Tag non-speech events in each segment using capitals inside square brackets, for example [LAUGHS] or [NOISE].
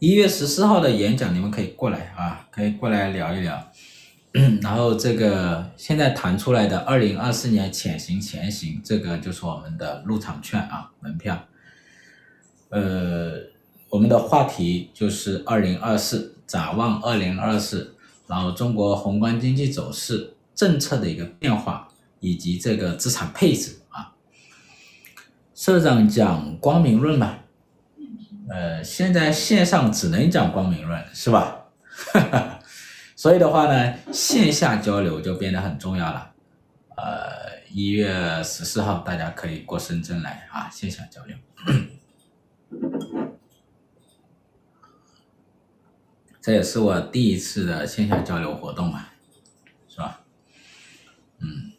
一月十四号的演讲，你们可以过来啊，可以过来聊一聊。[COUGHS] 然后这个现在弹出来的二零二四年潜行前行，这个就是我们的入场券啊，门票。呃，我们的话题就是二零二四，展望二零二四，然后中国宏观经济走势、政策的一个变化，以及这个资产配置啊。社长讲光明论嘛，呃，现在线上只能讲光明论，是吧？哈哈。所以的话呢，线下交流就变得很重要了。呃，一月十四号大家可以过深圳来啊，线下交流。这也是我第一次的线下交流活动嘛，是吧？嗯。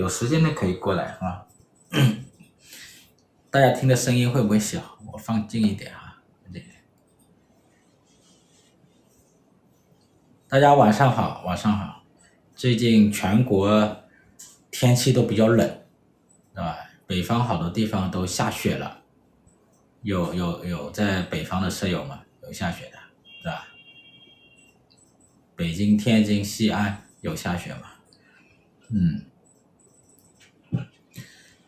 有时间的可以过来啊。[CLEARS THROAT] 大家听的声音会不会小？我放近一点啊。大家晚上好，晚上好。最近全国天气都比较冷，是吧？北方好多地方都下雪了。有有有在北方的舍友吗？有下雪的，是吧？北京、天津、西安有下雪吗？嗯。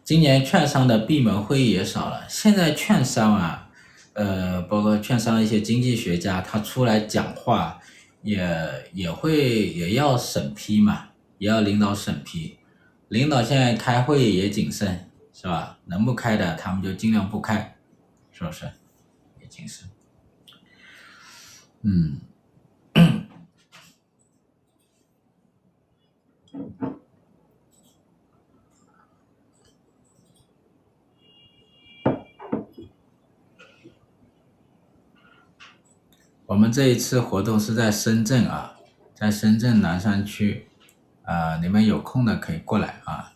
今年券商的闭门会议也少了，现在券商啊，呃，包括券商一些经济学家，他出来讲话也也会也要审批嘛，也要领导审批，领导现在开会也谨慎，是吧？能不开的他们就尽量不开，是不是？也谨慎。嗯。我们这一次活动是在深圳啊，在深圳南山区，啊、你们有空的可以过来啊。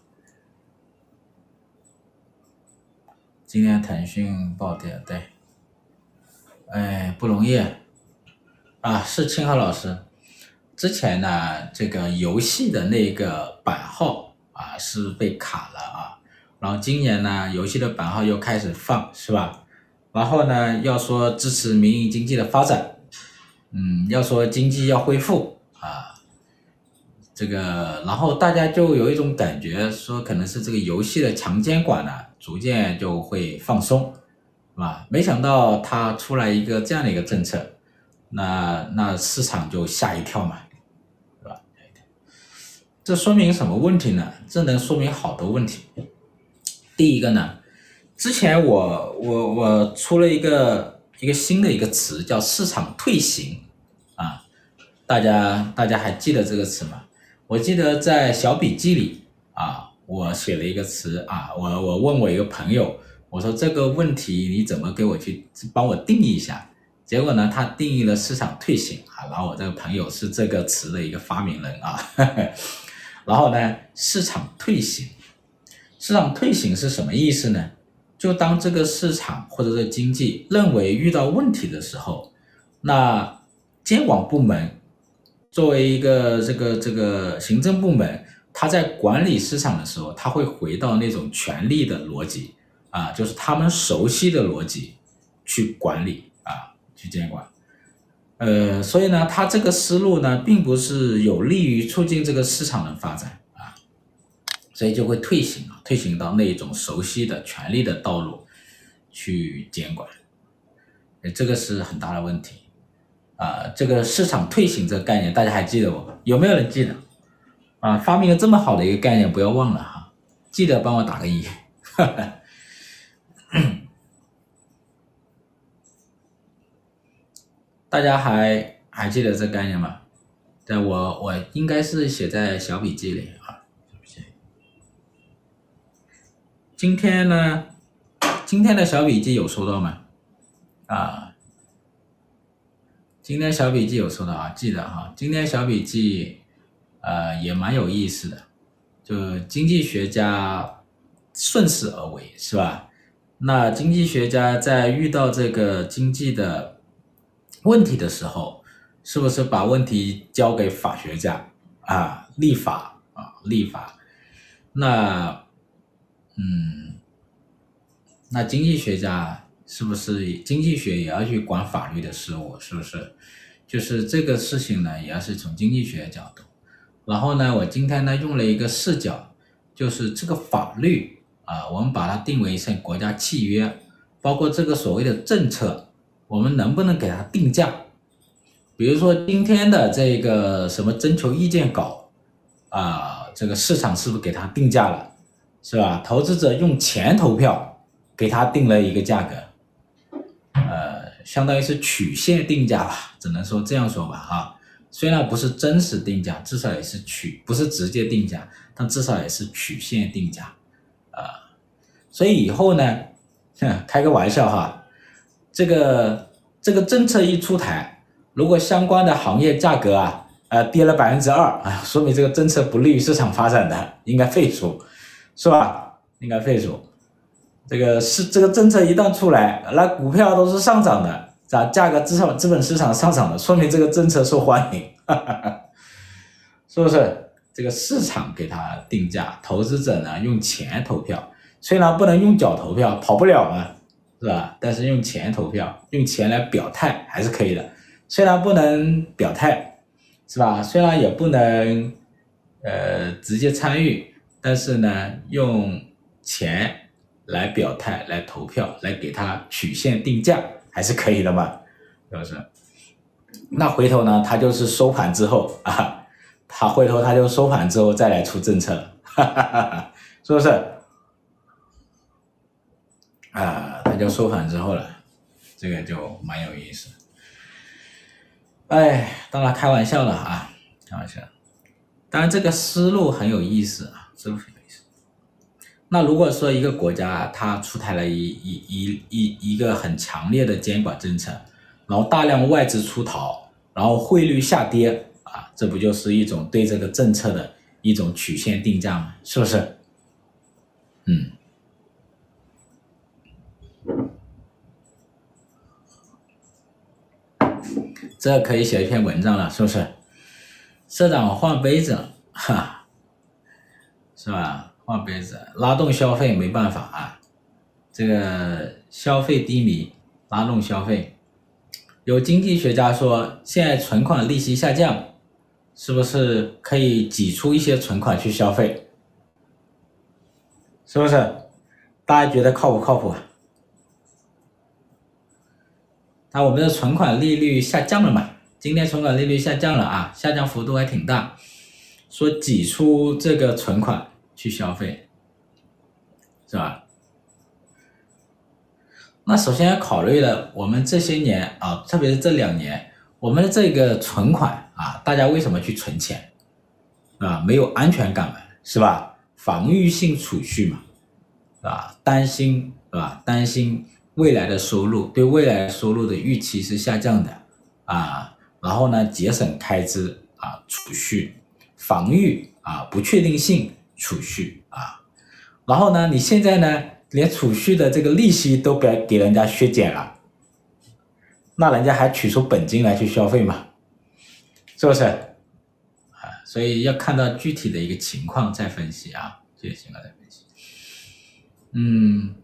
今天腾讯暴跌，对，哎，不容易啊。是清河老师，之前呢，这个游戏的那个版号啊是被卡了啊，然后今年呢，游戏的版号又开始放，是吧？然后呢，要说支持民营经济的发展。嗯，要说经济要恢复啊，这个，然后大家就有一种感觉，说可能是这个游戏的强监管呢，逐渐就会放松，是吧？没想到它出来一个这样的一个政策，那那市场就吓一跳嘛，是吧？这说明什么问题呢？这能说明好多问题。第一个呢，之前我我我出了一个。一个新的一个词叫市场退行，大家大家还记得这个词吗？我记得在小笔记里啊，我写了一个词啊，我我问我一个朋友，我说这个问题你怎么给我去帮我定义一下？结果呢，他定义了市场退行啊，然后我这个朋友是这个词的一个发明人啊，呵呵，然后呢，市场退行，市场退行是什么意思呢？就当这个市场或者是经济认为遇到问题的时候，那监管部门作为一个这个这个行政部门，他在管理市场的时候，他会回到那种权力的逻辑啊，就是他们熟悉的逻辑去管理啊，去监管。呃，所以呢，他这个思路呢，并不是有利于促进这个市场的发展啊。所以就会退行啊，退行到那种熟悉的权力的道路去监管，这个是很大的问题啊。这个市场退行这个概念，大家还记得不？有没有人记得？啊，发明了这么好的一个概念，不要忘了哈，记得帮我打个一。[COUGHS] 大家还还记得这概念吗？对我我应该是写在小笔记里啊。今天呢，今天的小笔记有收到吗？啊，今天小笔记有说到啊，记得哈，今天小笔记，呃，也蛮有意思的，就经济学家顺势而为，是吧？那经济学家在遇到这个经济的问题的时候，是不是把问题交给法学家啊，立法啊，立法，那。嗯，那经济学家是不是经济学也要去管法律的事务？是不是？就是这个事情呢，也要是从经济学的角度。然后呢，我今天呢用了一个视角，就是这个法律啊，我们把它定为一项国家契约，包括这个所谓的政策，我们能不能给它定价？比如说今天的这个什么征求意见稿啊，这个市场是不是给它定价了？是吧？投资者用钱投票，给它定了一个价格。相当于是曲线定价吧，只能说这样说吧，哈，虽然不是真实定价，至少也是曲，不是直接定价，但至少也是曲线定价，啊，所以以后呢，[LAUGHS] 开个玩笑哈，这个这个政策一出台，如果相关的行业价格啊，呃，跌了百分之二啊，说明这个政策不利于市场发展的，应该废除，是吧？应该废除。这个是这个政策一旦出来，那股票都是上涨的，咋价格至少资本市场上涨的，说明这个政策受欢迎，哈哈哈，是不是？这个市场给它定价，投资者呢用钱投票，虽然不能用脚投票，跑不了嘛，是吧？但是用钱投票，用钱来表态还是可以的。虽然不能表态，是吧？虽然也不能呃直接参与，但是呢用钱。来表态，来投票，来给他曲线定价，还是可以的嘛，是不是？那回头呢，他就是收盘之后啊，他回头他就收盘之后再来出政策，哈哈哈哈，是不是？啊，他就收盘之后了，这个就蛮有意思。哎，当然开玩笑了啊，开玩笑。当然这个思路很有意思啊，是不是？那如果说一个国家它出台了一一一一一个很强烈的监管政策，然后大量外资出逃，然后汇率下跌啊，这不就是一种对这个政策的一种曲线定价吗？是不是？嗯，这可以写一篇文章了，是不是？社长换杯子了，哈，是吧？换杯子，拉动消费没办法啊，这个消费低迷，拉动消费。有经济学家说，现在存款利息下降，是不是可以挤出一些存款去消费？是不是？大家觉得靠不靠谱啊？那我们的存款利率下降了嘛？今天存款利率下降了啊，下降幅度还挺大，说挤出这个存款。去消费，是吧？那首先要考虑了，我们这些年啊，特别是这两年，我们的这个存款啊，大家为什么去存钱？啊，没有安全感嘛，是吧？防御性储蓄嘛，啊，担心，是吧？担心未来的收入，对未来收入的预期是下降的，啊，然后呢，节省开支啊，储蓄，防御啊，不确定性。储蓄啊，然后呢，你现在呢，连储蓄的这个利息都给给人家削减了，那人家还取出本金来去消费吗？是不是？啊，所以要看到具体的一个情况再分析啊，具体情况再分析。嗯，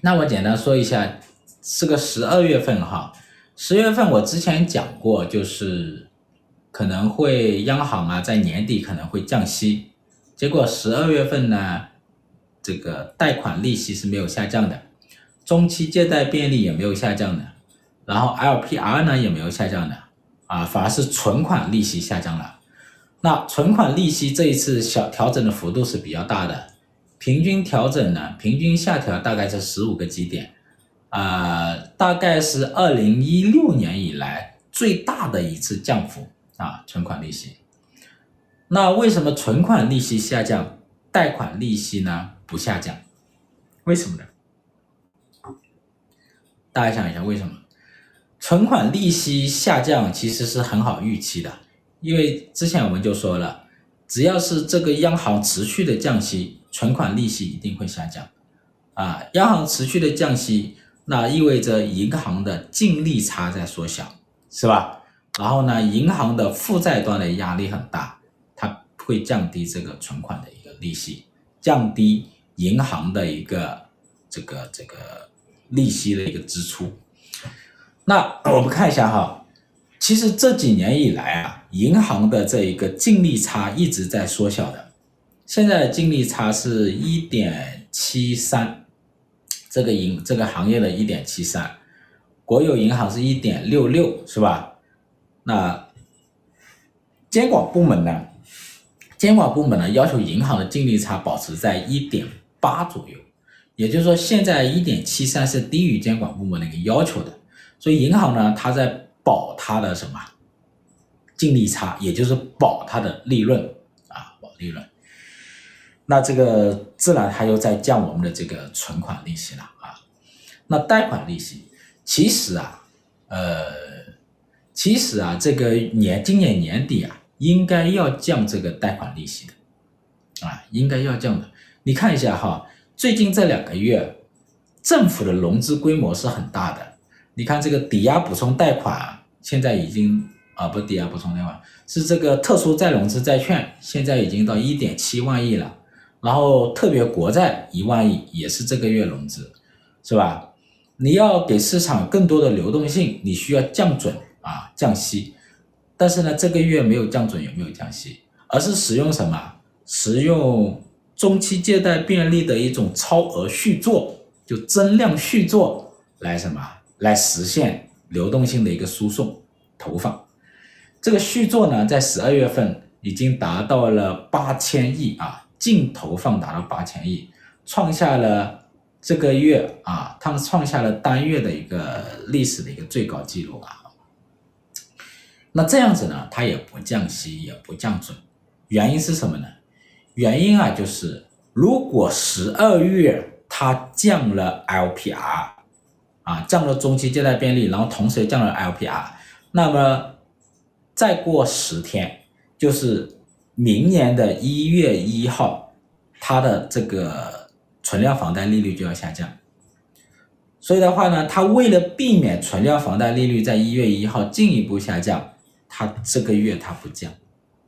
那我简单说一下，是个十二月份哈，十月份我之前讲过，就是可能会央行啊在年底可能会降息。结果十二月份呢，这个贷款利息是没有下降的，中期借贷便利也没有下降的，然后 LPR 呢也没有下降的，啊，反而是存款利息下降了。那存款利息这一次小调整的幅度是比较大的，平均调整呢，平均下调大概是十五个基点，啊，大概是二零一六年以来最大的一次降幅啊，存款利息。那为什么存款利息下降，贷款利息呢不下降？为什么呢？大家想一下，为什么？存款利息下降其实是很好预期的，因为之前我们就说了，只要是这个央行持续的降息，存款利息一定会下降。啊，央行持续的降息，那意味着银行的净利差在缩小，是吧？然后呢，银行的负债端的压力很大。会降低这个存款的一个利息，降低银行的一个这个这个利息的一个支出。那我们看一下哈，其实这几年以来啊，银行的这一个净利差一直在缩小的，现在的净利差是一点七三，这个银这个行业的一点七三，国有银行是一点六六，是吧？那监管部门呢？监管部门呢要求银行的净利差保持在一点八左右，也就是说现在一点七三是低于监管部门的一个要求的。所以银行呢，它在保它的什么净利差，也就是保它的利润啊，保利润。那这个自然它又在降我们的这个存款利息了啊。那贷款利息，其实啊，呃，其实啊，这个年今年年底啊，应该要降这个贷款利息的啊，应该要降的。你看一下哈，最近这两个月，政府的融资规模是很大的。你看这个抵押补充贷款，现在已经啊，不抵押补充贷款，是这个特殊再融资债券，现在已经到一点七万亿了。然后特别国债一万亿，也是这个月融资，是吧？你要给市场更多的流动性，你需要降准啊，降息。但是呢，这个月没有降准，也没有降息，而是使用什么？使用中期借贷便利的一种超额续作，就增量续作来什么？来实现流动性的一个输送投放，这个续作呢，在十二月份已经达到了八千亿啊，净投放达到八千亿，创下了这个月啊，他们创下了单月的一个历史的一个最高纪录啊。那这样子呢，它也不降息，也不降准，原因是什么呢？原因啊，就是如果十二月它降了 LPR。啊，降了中期借贷便利，然后同时降了 LPR，那么再过十天，就是明年的一月一号，它的这个存量房贷利率就要下降。所以的话呢，它为了避免存量房贷利率在一月一号进一步下降，它这个月它不降，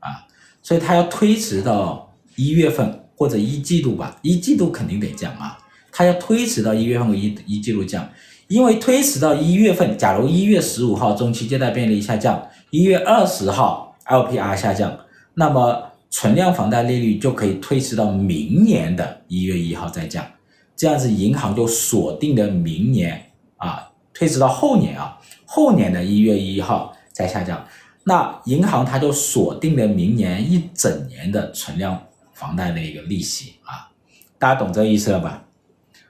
啊，所以它要推迟到一月份或者一季度吧，一季度肯定得降啊，它要推迟到一月份一一季度降。因为推迟到一月份，假如一月十五号中期借贷便利下降，一月二十号 LPR 下降，那么存量房贷利率就可以推迟到明年的一月一号再降，这样子银行就锁定的明年啊，推迟到后年啊，后年的一月一号再下降，那银行它就锁定了明年一整年的存量房贷的一个利息啊，大家懂这意思了吧？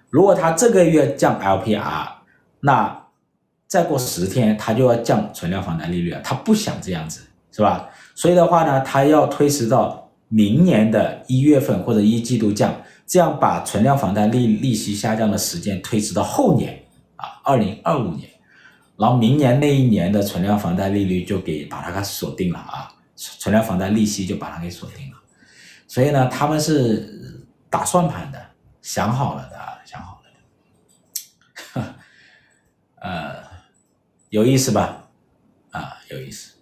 如果它这个月降 LPR。那再过十天，他就要降存量房贷利率了。他不想这样子，是吧？所以的话呢，他要推迟到明年的一月份或者一季度降，这样把存量房贷利利息下降的时间推迟到后年啊，二零二五年，然后明年那一年的存量房贷利率就给把它给锁定了啊，存量房贷利息就把它给锁定了。所以呢，他们是打算盘的，想好了的。想好了的 [LAUGHS] 呃，有意思吧？啊，有意思，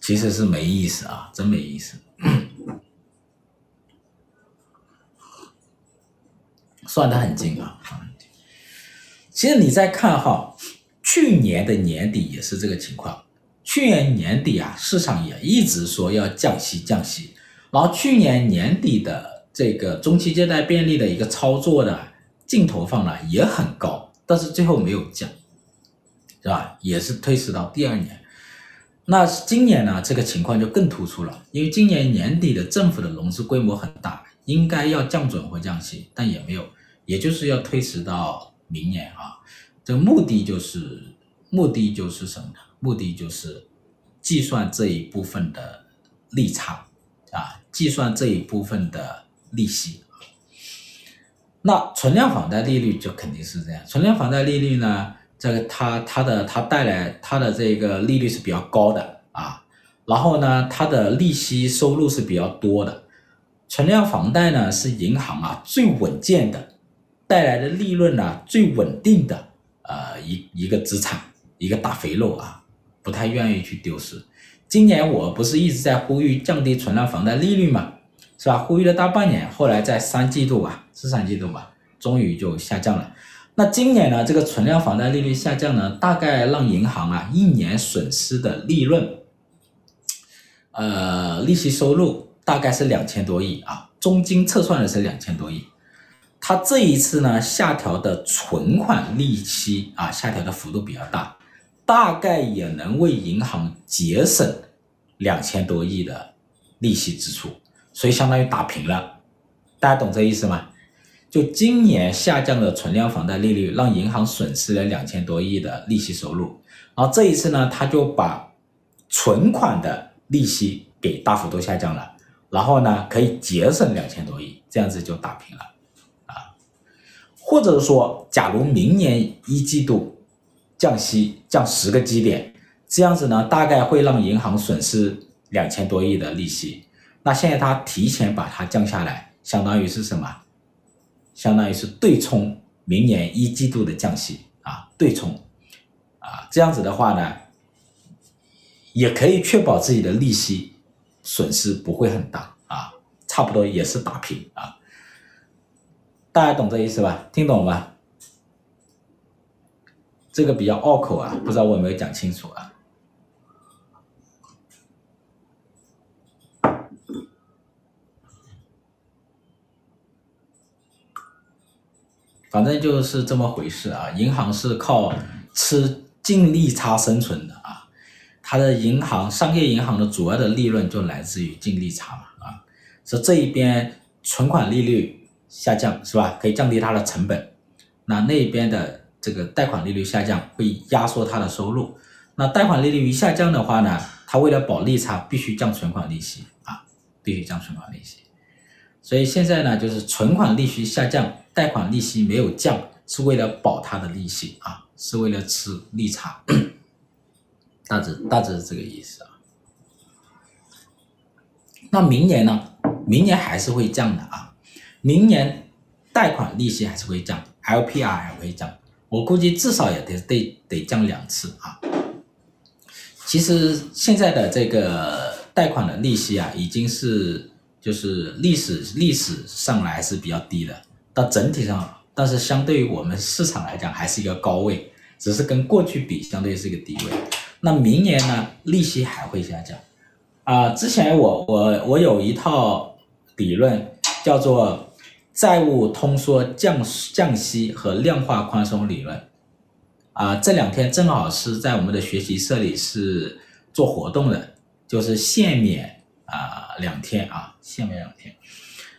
其实是没意思啊，真没意思。[COUGHS] 算得很精啊，算得很精。其实你再看哈，去年的年底也是这个情况。去年年底啊，市场也一直说要降息降息，然后去年年底的这个中期借贷便利的一个操作的净投放呢也很高。但是最后没有降，是吧？也是推迟到第二年。那今年呢？这个情况就更突出了，因为今年年底的政府的融资规模很大，应该要降准或降息，但也没有，也就是要推迟到明年啊。这个目的就是，目的就是什么呢？目的就是计算这一部分的利差啊，计算这一部分的利息。那存量房贷利率就肯定是这样，存量房贷利率呢，这个它它的它带来它的这个利率是比较高的啊，然后呢，它的利息收入是比较多的，存量房贷呢是银行啊最稳健的，带来的利润呢最稳定的呃一一个资产一个大肥肉啊，不太愿意去丢失。今年我不是一直在呼吁降低存量房贷利率嘛？是吧？呼吁了大半年，后来在三季度吧，是三季度吧，终于就下降了。那今年呢，这个存量房贷利率下降呢，大概让银行啊一年损失的利润，呃，利息收入大概是两千多亿啊，中金测算的是两千多亿。它这一次呢下调的存款利息啊，下调的幅度比较大，大概也能为银行节省两千多亿的利息支出，所以相当于打平了。大家懂这意思吗？就今年下降的存量房贷利率，让银行损失了两千多亿的利息收入，然后这一次呢，他就把存款的利息给大幅度下降了，然后呢，可以节省两千多亿，这样子就打平了。或者说，假如明年一季度降息降十个基点，这样子呢，大概会让银行损失两千多亿的利息。那现在它提前把它降下来，相当于是什么？相当于是对冲明年一季度的降息啊，对冲啊，这样子的话呢，也可以确保自己的利息损失不会很大啊，差不多也是打平啊。大家懂这意思吧？听懂了吧？这个比较拗口啊，不知道我有没有讲清楚啊？反正就是这么回事啊。银行是靠吃净利差生存的啊，它的银行商业银行的主要的利润就来自于净利差嘛啊，所以这一边存款利率。下降是吧？可以降低它的成本。那那边的这个贷款利率下降，会压缩它的收入。那贷款利率一下降的话呢，它为了保利差，必须降存款利息啊，必须降存款利息。所以现在呢，就是存款利息下降，贷款利息没有降，是为了保它的利息啊，是为了吃利差。[COUGHS] 大致大致是这个意思啊。那明年呢？明年还是会降的啊。明年贷款利息还是会降，LPR 还会降，我估计至少也得得得降两次啊。其实现在的这个贷款的利息啊，已经是就是历史历史上来是比较低的，但整体上，但是相对于我们市场来讲，还是一个高位，只是跟过去比，相对是一个低位。那明年呢，利息还会下降啊。之前我我我有一套理论叫做。债务通缩降降息和量化宽松理论，啊，这两天正好是在我们的学习社里是做活动的，就是限免啊两天啊，限免两天，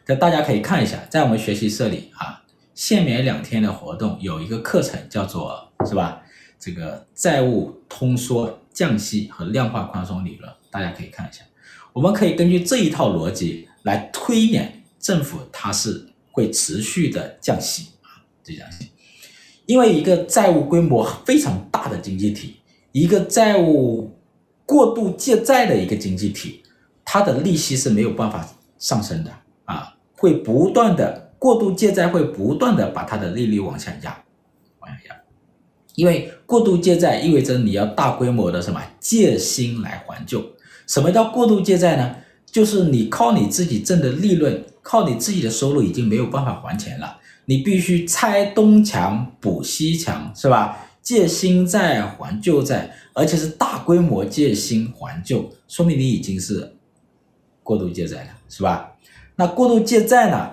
这大家可以看一下，在我们学习社里啊，限免两天的活动有一个课程叫做是吧？这个债务通缩降息和量化宽松理论，大家可以看一下，我们可以根据这一套逻辑来推演政府它是。会持续的降息啊，这降息，因为一个债务规模非常大的经济体，一个债务过度借债的一个经济体，它的利息是没有办法上升的啊，会不断的过度借债，会不断的把它的利率往下压，往下压，因为过度借债意味着你要大规模的什么借新来还旧，什么叫过度借债呢？就是你靠你自己挣的利润。靠你自己的收入已经没有办法还钱了，你必须拆东墙补西墙，是吧？借新债还旧债，而且是大规模借新还旧，说明你已经是过度借债了，是吧？那过度借债呢，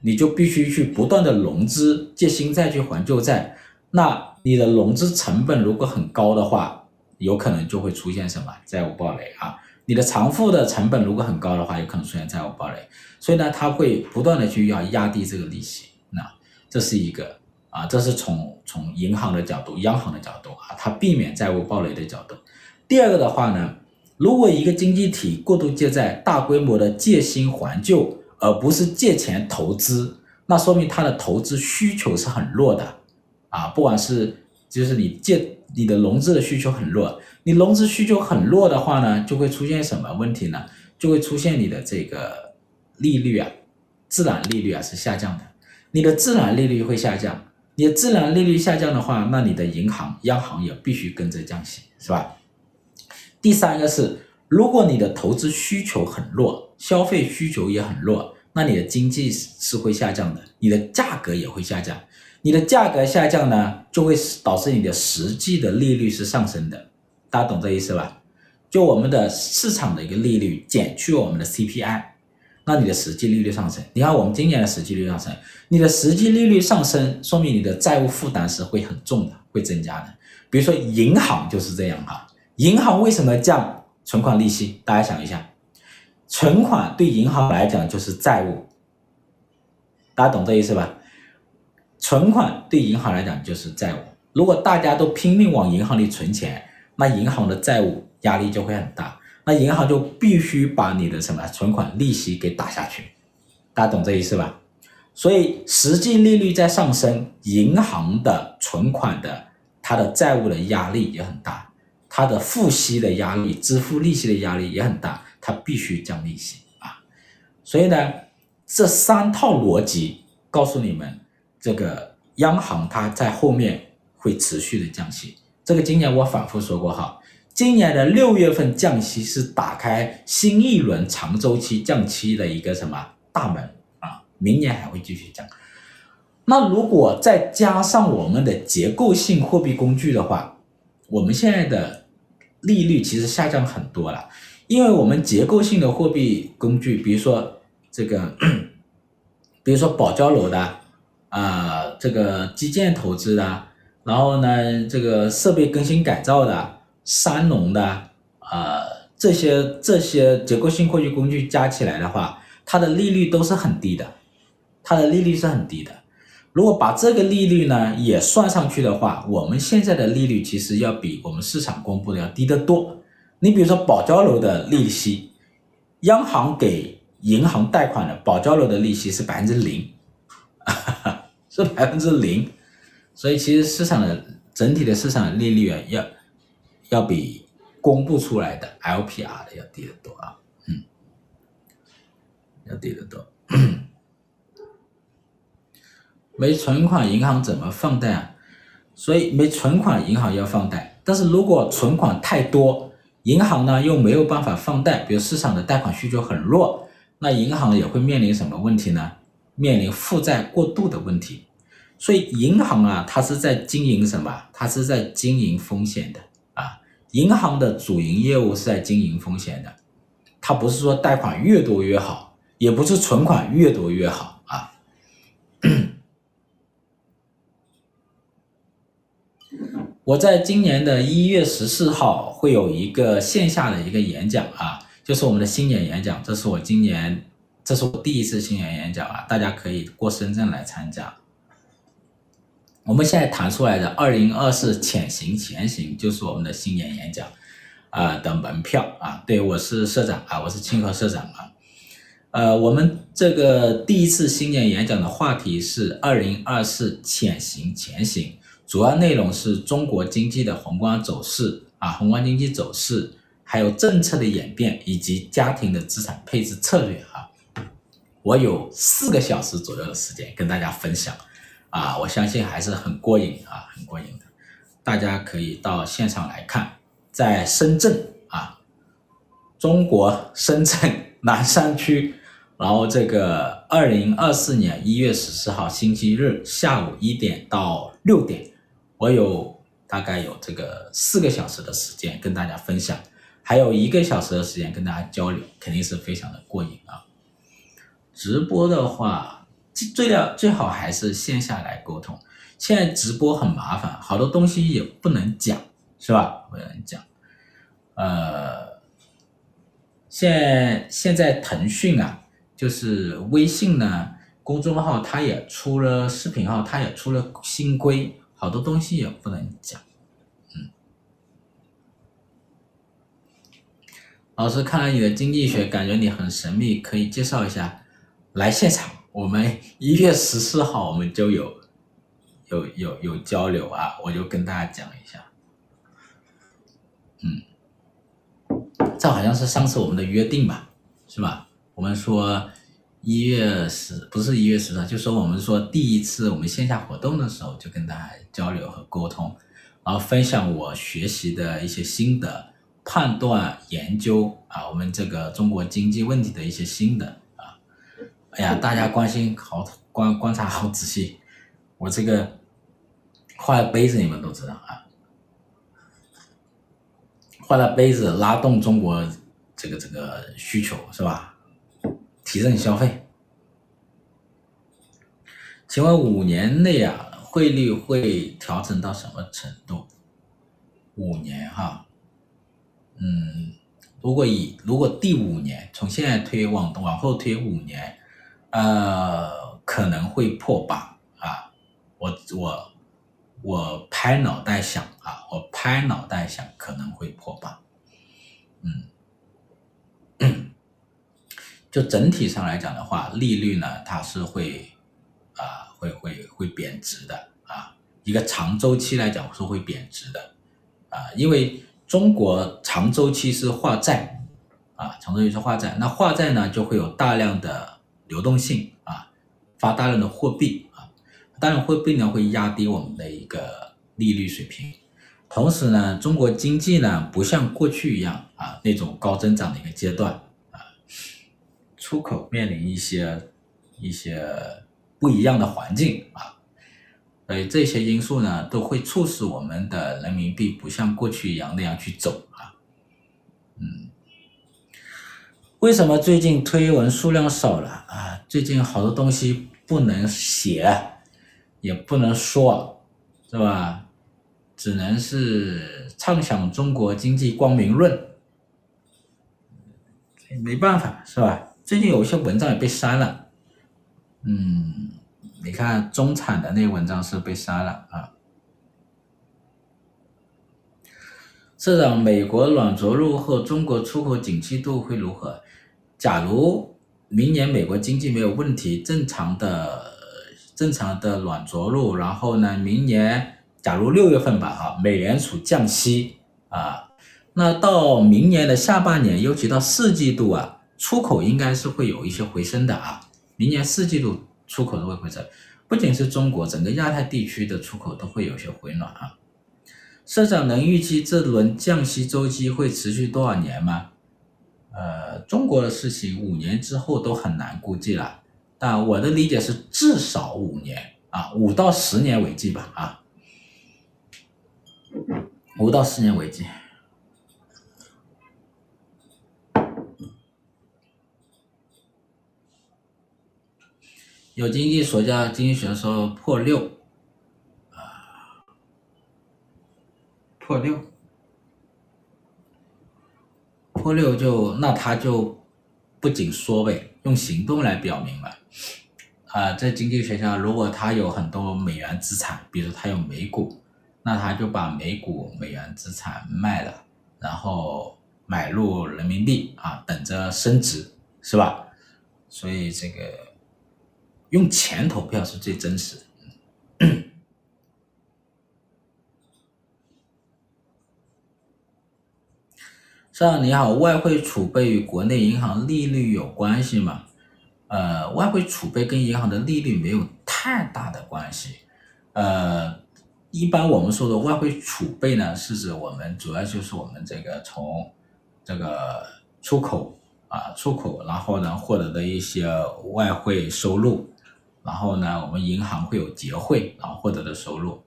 你就必须去不断的融资，借新债去还旧债，那你的融资成本如果很高的话，有可能就会出现什么债务暴雷啊。你的偿付的成本如果很高的话，有可能出现债务暴雷，所以呢，他会不断的去要压低这个利息，那这是一个啊，这是从从银行的角度、央行的角度啊，它避免债务暴雷的角度。第二个的话呢，如果一个经济体过度借债、大规模的借新还旧，而不是借钱投资，那说明它的投资需求是很弱的啊，不管是就是你借你的融资的需求很弱。你融资需求很弱的话呢，就会出现什么问题呢？就会出现你的这个利率啊，自然利率啊是下降的。你的自然利率会下降，你的自然利率下降的话，那你的银行、央行也必须跟着降息，是吧？第三个是，如果你的投资需求很弱，消费需求也很弱，那你的经济是会下降的，你的价格也会下降。你的价格下降呢，就会导致你的实际的利率是上升的。大家懂这意思吧？就我们的市场的一个利率减去我们的 CPI，那你的实际利率上升。你看我们今年的实际利率上升，你的实际利率上升，说明你的债务负担是会很重的，会增加的。比如说银行就是这样哈，银行为什么降存款利息？大家想一下，存款对银行来讲就是债务，大家懂这意思吧？存款对银行来讲就是债务。如果大家都拼命往银行里存钱，那银行的债务压力就会很大，那银行就必须把你的什么存款利息给打下去。大家懂这意思吧？所以实际利率在上升，银行的存款的。它的债务的压力也很大，它的付息的压力、支付利息的压力也很大，它必须降利息啊。所以呢，这三套逻辑告诉你们，这个央行它在后面会持续的降息。这个今年我反复说过哈，今年的六月份降息是打开新一轮长周期降息的一个什么大门啊，明年还会继续降。那如果再加上我们的结构性货币工具的话，我们现在的利率其实下降很多了，因为我们结构性的货币工具，比如说这个，[COUGHS] 比如说保交楼的啊、这个基建投资的，然后呢，这个设备更新改造的，三农的啊、这些这些结构性货币工具加起来的话，它的利率都是很低的，它的利率是很低的。如果把这个利率呢也算上去的话，我们现在的利率其实要比我们市场公布的要低得多。你比如说保交楼的利息，央行给银行贷款的保交楼的利息是百分之零，[LAUGHS] 是 [LAUGHS] 百分之零。所以其实市场的整体的市场利率啊，要要比公布出来的 LPR 的要低得多啊，嗯，要低得多。没存款，银行怎么放贷啊？所以没存款，银行要放贷。但是如果存款太多，银行呢又没有办法放贷，比如市场的贷款需求很弱，那银行也会面临什么问题呢？面临负债过度的问题。所以银行啊，它是在经营什么？它是在经营风险的啊。银行的主营业务是在经营风险的，它不是说贷款越多越好，也不是存款越多越好啊。[CLEARS THROAT] 我在今年的一月十四号会有一个线下的一个演讲啊，就是我们的新年演讲。这是我今年，这是我第一次新年演讲啊，大家可以过深圳来参加。我们现在谈出来的二零二四潜行前行，就是我们的新年演讲啊的门票啊。对，我是社长啊，我是清河社长啊。呃，我们这个第一次新年演讲的话题是二零二四潜行前行。主要内容是中国经济的宏观走势啊，宏观经济走势，还有政策的演变以及家庭的资产配置策略啊。我有四个小时左右的时间跟大家分享啊，我相信还是很过瘾啊，很过瘾的。大家可以到现场来看，在深圳啊，中国深圳南山区，然后这个二零二四年一月十四号星期日下午一点到六点。我有大概有这个四个小时的时间跟大家分享，还有一个小时的时间跟大家交流，肯定是非常的过瘾啊！直播的话，最要最好还是线下来沟通。现在直播很麻烦，好多东西也不能讲，是吧？不能讲。呃，现现在腾讯啊，就是微信呢，公众号它也出了视频号，它也出了新规。好多东西也不能讲，嗯。老师看了你的经济学，感觉你很神秘，可以介绍一下？来现场，我们一月十四号我们就有有有有交流啊，我就跟大家讲一下。嗯，这好像是上次我们的约定吧，是吧？我们说。一月十不是一月十号，就说我们说第一次我们线下活动的时候，就跟大家交流和沟通，然后分享我学习的一些心得、判断、研究啊，我们这个中国经济问题的一些心得，哎呀，大家关心好观 [LAUGHS] 观察好仔细，我这个画的杯子你们都知道啊，画的杯子拉动中国这个这个需求是吧？提振消费。请问五年内啊，汇率会调整到什么程度？五年哈，嗯，如果以如果第五年从现在推往往后推五年，呃，可能会破八啊，我我我拍脑袋想啊，我拍脑袋想可能会破八，嗯，就整体上来讲的话，利率呢它是会啊会会会贬值的啊，一个长周期来讲是会贬值的。啊，因为中国长周期是化债，啊，长周期是化债，那化债呢就会有大量的流动性啊，发大量的货币啊，大量货币呢会压低我们的一个利率水平，同时呢，中国经济呢不像过去一样啊那种高增长的一个阶段啊，出口面临一些一些不一样的环境啊。所以这些因素呢，都会促使我们的人民币不像过去一样那样去走啊。嗯，为什么最近推文数量少了啊？最近好多东西不能写，也不能说，是吧？只能是畅想中国经济光明论，没办法，是吧？最近有一些文章也被删了，嗯。你看中产的那文章是被删了啊。社长，美国软着陆后，中国出口景气度会如何？假如明年美国经济没有问题，正常的正常的软着陆，然后呢，明年假如六月份吧，哈，美联储降息啊，那到明年的下半年，尤其到四季度啊，出口应该是会有一些回升的啊，明年四季度。出口都会回升，不仅是中国，整个亚太地区的出口都会有些回暖啊。社长能预计这轮降息周期会持续多少年吗？呃，中国的事情五年之后都很难估计了，但我的理解是至少五年啊，五到十年为计吧啊，五到十年为计。有经济学家经济学说破六，啊，破六，破六就那他就不仅说呗，用行动来表明了，啊，在经济学上如果他有很多美元资产，比如他有美股，那他就把美股美元资产卖了，然后买入人民币啊，等着升值，是吧？所以这个。用钱投票是最真实的。上你好，外汇储备与国内银行利率有关系吗？呃，外汇储备跟银行的利率没有太大的关系。呃，一般我们说的外汇储备呢，是指我们主要就是我们这个从这个出口啊出口，然后呢获得的一些外汇收入。然后呢，我们银行会有结汇，然后获得的收入，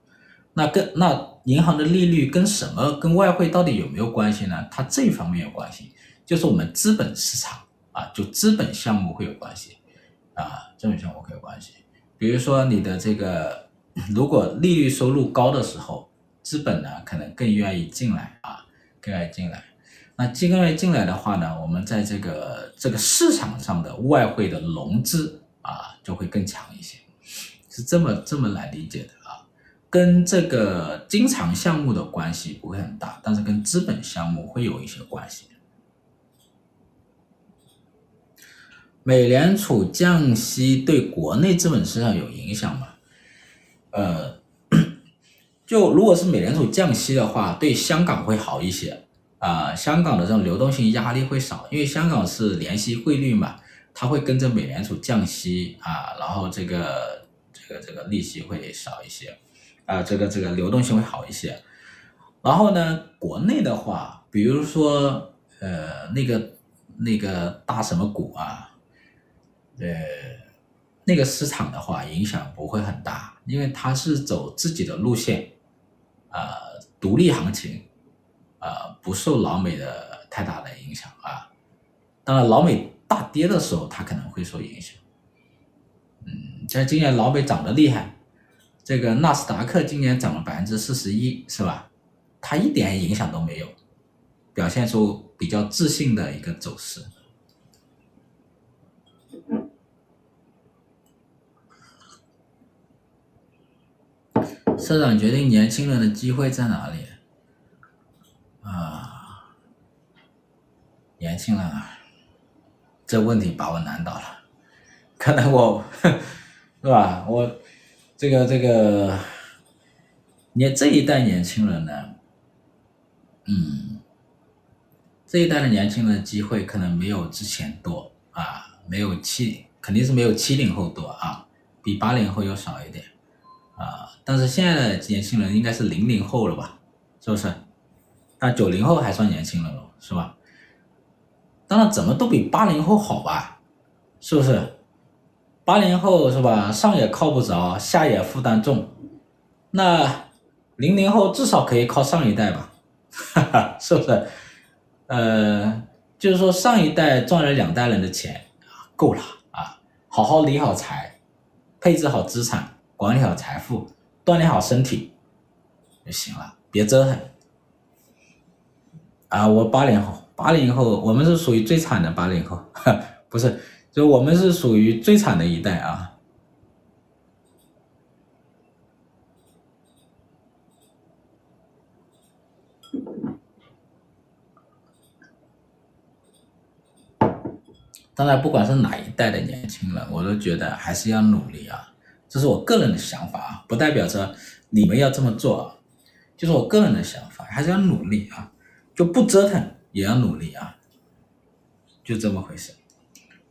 那跟那银行的利率跟什么跟外汇到底有没有关系呢？它这方面有关系，就是我们资本市场啊，就资本项目会有关系啊，资本项目会有关系。比如说你的这个，如果利率收入高的时候，资本呢可能更愿意进来啊，更愿意进来。那更愿意进来的话呢，我们在这个这个市场上的外汇的融资。啊，就会更强一些，是这么这么来理解的啊，跟这个经常项目的关系不会很大，但是跟资本项目会有一些关系。美联储降息对国内资本市场有影响吗？呃，[COUGHS] 就如果是美联储降息的话，对香港会好一些啊，香港的这种流动性压力会少，因为香港是联系汇率嘛。它会跟着美联储降息啊，然后这个这个这个利息会少一些，啊，这个这个流动性会好一些。然后呢，国内的话，比如说呃那个那个大什么股啊，呃，那个市场的话影响不会很大，因为它是走自己的路线，啊、独立行情，啊、呃，不受老美的太大的影响啊。当然，老美大跌的时候，它可能会受影响。嗯，像今年老美涨得厉害，这个纳斯达克今年涨了百分之四十一，是吧？它一点影响都没有，表现出比较自信的一个走势。社长决定年轻人的机会在哪里？啊，年轻人啊，这问题把我难倒了。可能我，[LAUGHS] 是吧？我这个这个，你看这一代年轻人呢，嗯，这一代的年轻人机会可能没有之前多啊，没有七，肯定是没有七零后多啊，比八零后要少一点。啊，但是现在的年轻人应该是零零后了吧，是不是？那九零后还算年轻人了，是吧？当然，怎么都比八零后好吧，是不是？八零后是吧，上也靠不着，下也负担重，那零零后至少可以靠上一代吧，哈哈，是不是？呃，就是说上一代赚了两代人的钱，够了啊，好好理好财，配置好资产。管理好财富，锻炼好身体就行了，别折腾。啊，我八零后，八零后，我们是属于最惨的八零后，不是，就我们是属于最惨的一代啊。当然，不管是哪一代的年轻人，我都觉得还是要努力啊。这是我个人的想法啊，不代表着你们要这么做啊，就是我个人的想法，还是要努力啊，就不折腾也要努力啊，就这么回事。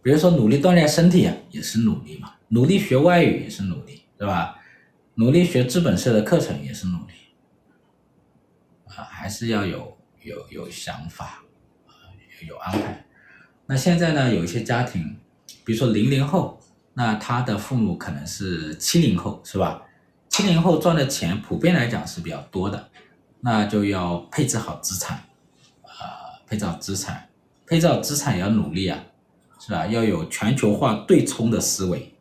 比如说努力锻炼身体啊，也是努力嘛；努力学外语也是努力，对吧？努力学资本社的课程也是努力啊，还是要有有有想法啊，有安排。那现在呢，有一些家庭，比如说零零后。那他的父母可能是七零后，是吧？七零后赚的钱普遍来讲是比较多的，那就要配置好资产，啊、呃，配置好资产，配置好资产也要努力啊，是吧？要有全球化对冲的思维，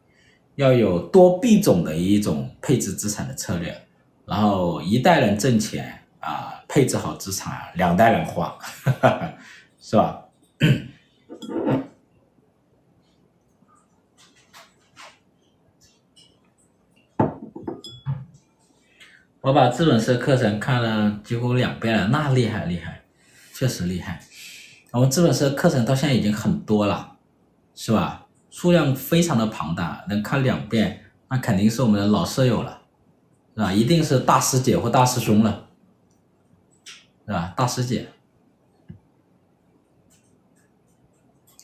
要有多币种的一种配置资产的策略，然后一代人挣钱啊、配置好资产，两代人花，[LAUGHS] 是吧？[CLEARS THROAT] 我把资本社课程看了几乎两遍了，那厉害厉害，确实厉害。我们资本社课程到现在已经很多了，是吧？数量非常的庞大，能看两遍，那肯定是我们的老舍友了，是吧？一定是大师姐或大师兄了，是吧？大师姐，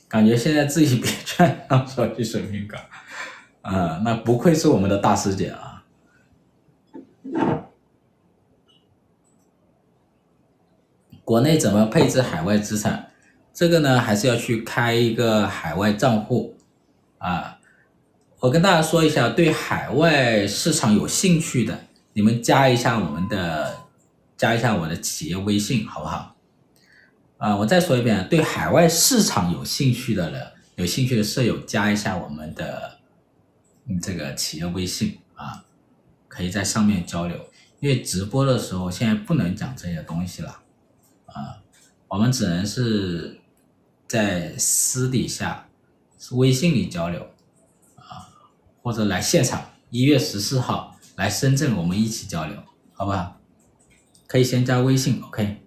感觉现在自己别劝让手机水平高，啊，那不愧是我们的大师姐啊。国内怎么配置海外资产？这个呢，还是要去开一个海外账户啊。我跟大家说一下，对海外市场有兴趣的，你们加一下我们的，加一下我的企业微信，好不好？啊，我再说一遍，对海外市场有兴趣的人，有兴趣的舍友，加一下我们的这个企业微信啊，可以在上面交流。因为直播的时候，现在不能讲这些东西了。啊，我们只能是在私底下，是微信里交流，啊，或者来现场，一月十四号来深圳，我们一起交流，好不好？可以先加微信，OK。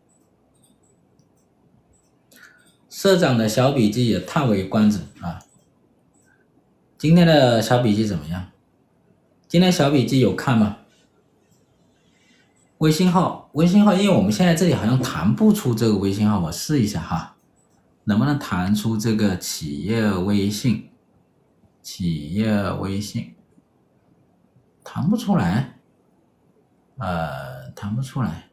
社长的小笔记也叹为观止啊。今天的小笔记怎么样？今天小笔记有看吗？微信号，微信号，因为我们现在这里好像弹不出这个微信号，我试一下哈，能不能弹出这个企业微信？企业微信弹不出来，呃，弹不出来。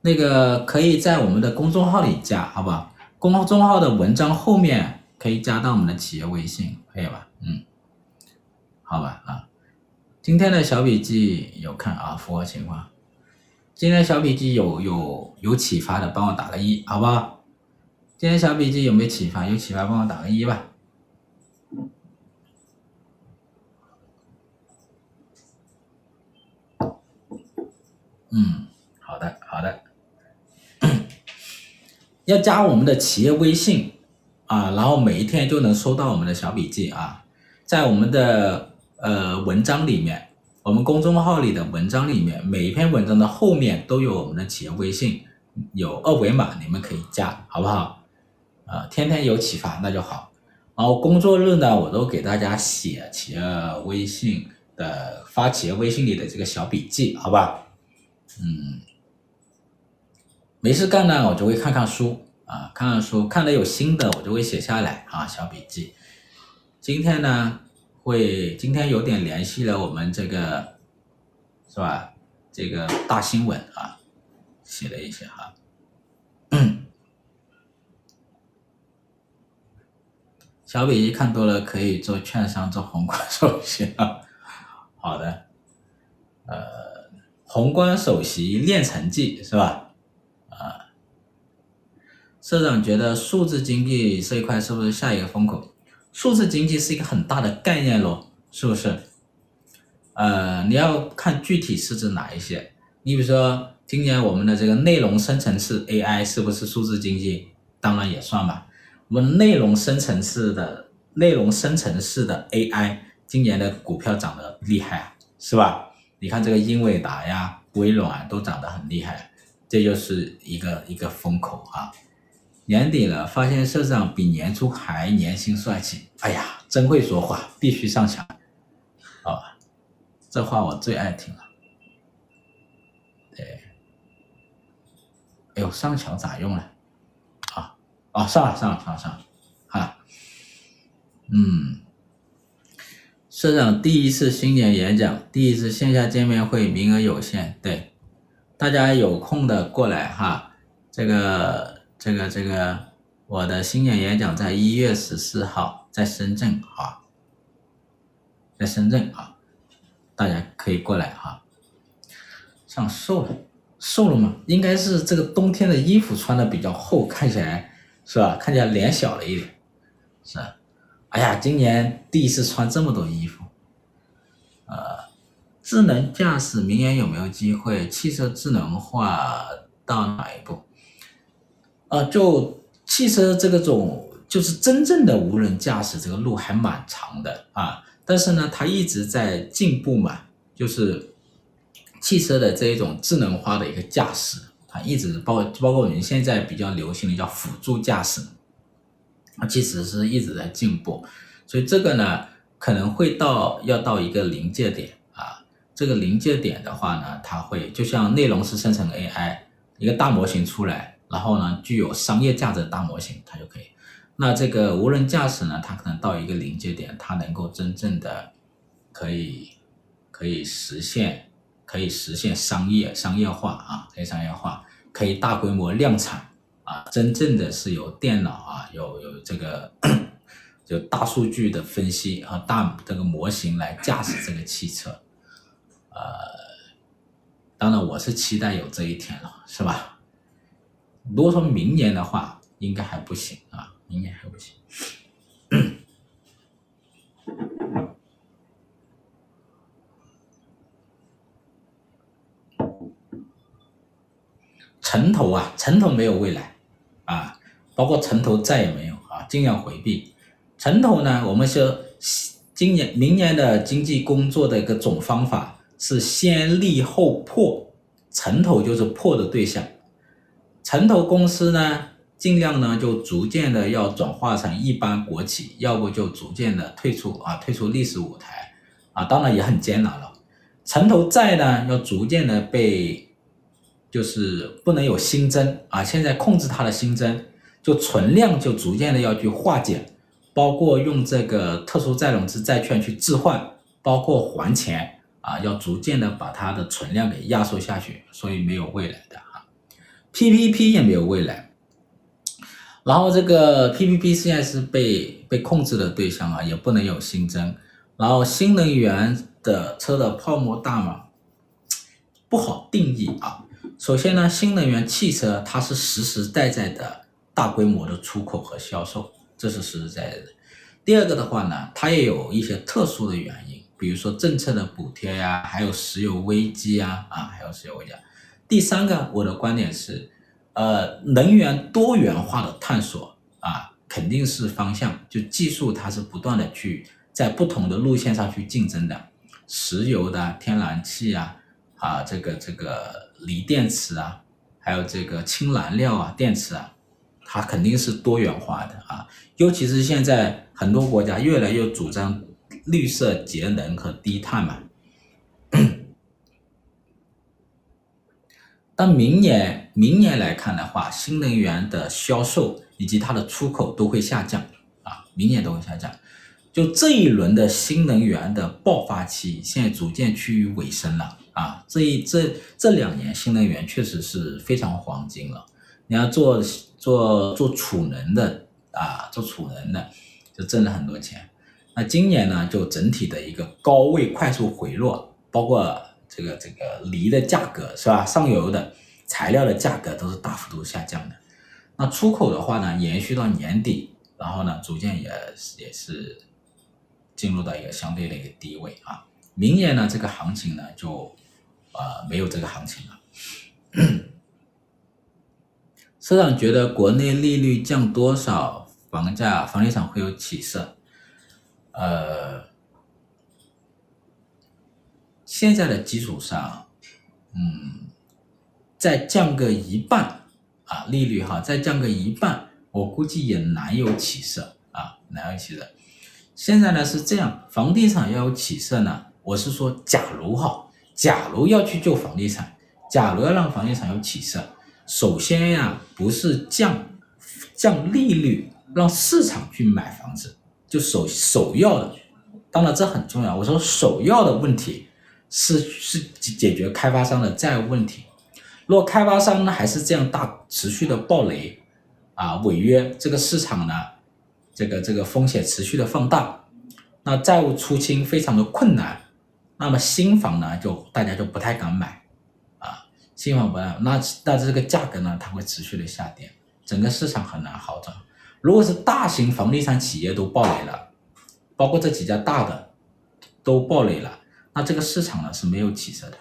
那个可以在我们的公众号里加，好不好？公众号的文章后面可以加到我们的企业微信，可以吧？嗯，好吧啊。今天的小笔记有看啊，符合情况。今天小笔记有有有启发的，帮我打个一，好不好？今天小笔记有没有启发？有启发，帮我打个一吧。嗯，好的，好的。[COUGHS] 要加我们的企业微信啊，然后每一天就能收到我们的小笔记啊，在我们的呃文章里面，我们公众号里的文章里面，每一篇文章的后面都有我们的企业微信，有二维码，你们可以加，好不好？啊，天天有启发那就好。然后工作日呢，我都给大家写企业微信的发企业微信里的这个小笔记，好吧？嗯，没事干呢，我就会看看书啊，看看书，看了有新的，我就会写下来啊，小笔记。今天呢，会今天有点联系了我们这个，是吧？这个大新闻啊，写了一些哈。嗯小笔记看多了，可以做券商，做宏观首席啊。[LAUGHS] 好的，呃。宏观首席练成绩是吧？啊，社长觉得数字经济这一块是不是下一个风口？数字经济是一个很大的概念喽，是不是？呃，你要看具体是指哪一些？你比如说，今年我们的这个内容生成式 AI 是不是数字经济？当然也算吧。我们内容生成式的内容生成式的 AI，今年的股票涨得厉害，是吧？你看这个英伟达呀、微软都涨得很厉害，这就是一个一个风口啊！年底了，发现社长比年初还年轻帅气，哎呀，真会说话，必须上墙！啊，这话我最爱听了。对，哎呦，上墙咋用呢？哦，上了，上了，上了，上了，哈，嗯。社长第一次新年演讲，第一次线下见面会，名额有限，对，大家有空的过来哈。这个这个这个，我的新年演讲在一月十四号在深圳啊，在深圳啊，大家可以过来哈。像瘦了，瘦了吗？应该是这个冬天的衣服穿的比较厚，看起来是吧？看起来脸小了一点，是吧？哎呀，今年第一次穿这么多衣服，呃，智能驾驶明年有没有机会？汽车智能化到哪一步？啊、就汽车这个种，就是真正的无人驾驶这个路还蛮长的啊。但是呢，它一直在进步嘛，就是汽车的这一种智能化的一个驾驶，它一直包包括我们现在比较流行的叫辅助驾驶。它其实是一直在进步，所以这个呢可能会到要到一个临界点啊。这个临界点的话呢，它会就像内容是生成 AI 一个大模型出来，然后呢具有商业价值的大模型，它就可以。那这个无人驾驶呢，它可能到一个临界点，它能够真正的可以可以实现可以实现商业商业化啊，可以商业化，可以大规模量产。啊，真正的是有电脑啊，有有这个，就大数据的分析和，大这个模型来驾驶这个汽车，呃，当然我是期待有这一天了，是吧？如果说明年的话，应该还不行啊，明年还不行。城投啊，城投没有未来。啊，包括城投再也没有啊，尽量回避。城投呢，我们说今年、明年的经济工作的一个总方法是先立后破，城投就是破的对象。城投公司呢，尽量呢就逐渐的要转化成一般国企，要不就逐渐的退出啊，退出历史舞台啊，当然也很艰难了。城投债呢，要逐渐的被。就是不能有新增啊！现在控制它的新增，就存量就逐渐的要去化解，包括用这个特殊再融资债券去置换，包括还钱啊，要逐渐的把它的存量给压缩下去，所以没有未来的啊。PPP 也没有未来，然后这个 PPP 现在是被被控制的对象啊，也不能有新增。然后新能源的车的泡沫大吗？不好定义啊。首先呢，新能源汽车它是实实在在的大规模的出口和销售，这是实实在在的。第二个的话呢，它也有一些特殊的原因，比如说政策的补贴呀，还有石油危机啊，啊，还有石油危机。第三个，我的观点是，呃，能源多元化的探索啊，肯定是方向。就技术它是不断的去在不同的路线上去竞争的，石油的、天然气啊，啊，这个这个锂电池啊，还有这个氢燃料啊，电池啊。它肯定是多元化的啊，尤其是现在很多国家越来越主张绿色节能和低碳嘛。但明年明年来看的话，新能源的销售以及它的出口都会下降啊，明年都会下降。就这一轮的新能源的爆发期，现在逐渐趋于尾声了啊。这一这这两年新能源确实是非常黄金了。你要做做做储能的啊，做储能的就挣了很多钱。那今年呢，就整体的一个高位快速回落，包括这个这个锂的价格是吧？上游的材料的价格都是大幅度下降的。那出口的话呢，延续到年底，然后呢，逐渐也也是进入到一个相对的一个低位啊。明年呢，这个行情呢，就呃没有这个行情了。[CLEARS THROAT] 社长觉得国内利率降多少，房价房地产会有起色？呃，现在的基础上，嗯，再降个一半啊，利率哈，再降个一半，我估计也难有起色啊，难有起色。现在呢是这样，房地产要有起色呢，我是说，假如哈，假如要去救房地产，假如要让房地产有起色。首先呀，不是降降利率，让市场去买房子，就首首要的，当然这很重要。我说首要的问题是是解决开发商的债务问题。如果开发商呢还是这样大持续的暴雷啊违约，这个市场呢这个这个风险持续的放大，那债务出清非常的困难，那么新房呢就大家就不太敢买。啊新房不让，那那这个价格呢，它会持续的下跌，整个市场很难好转。如果是大型房地产企业都暴雷了，包括这几家大的都暴雷了，那这个市场呢是没有起色的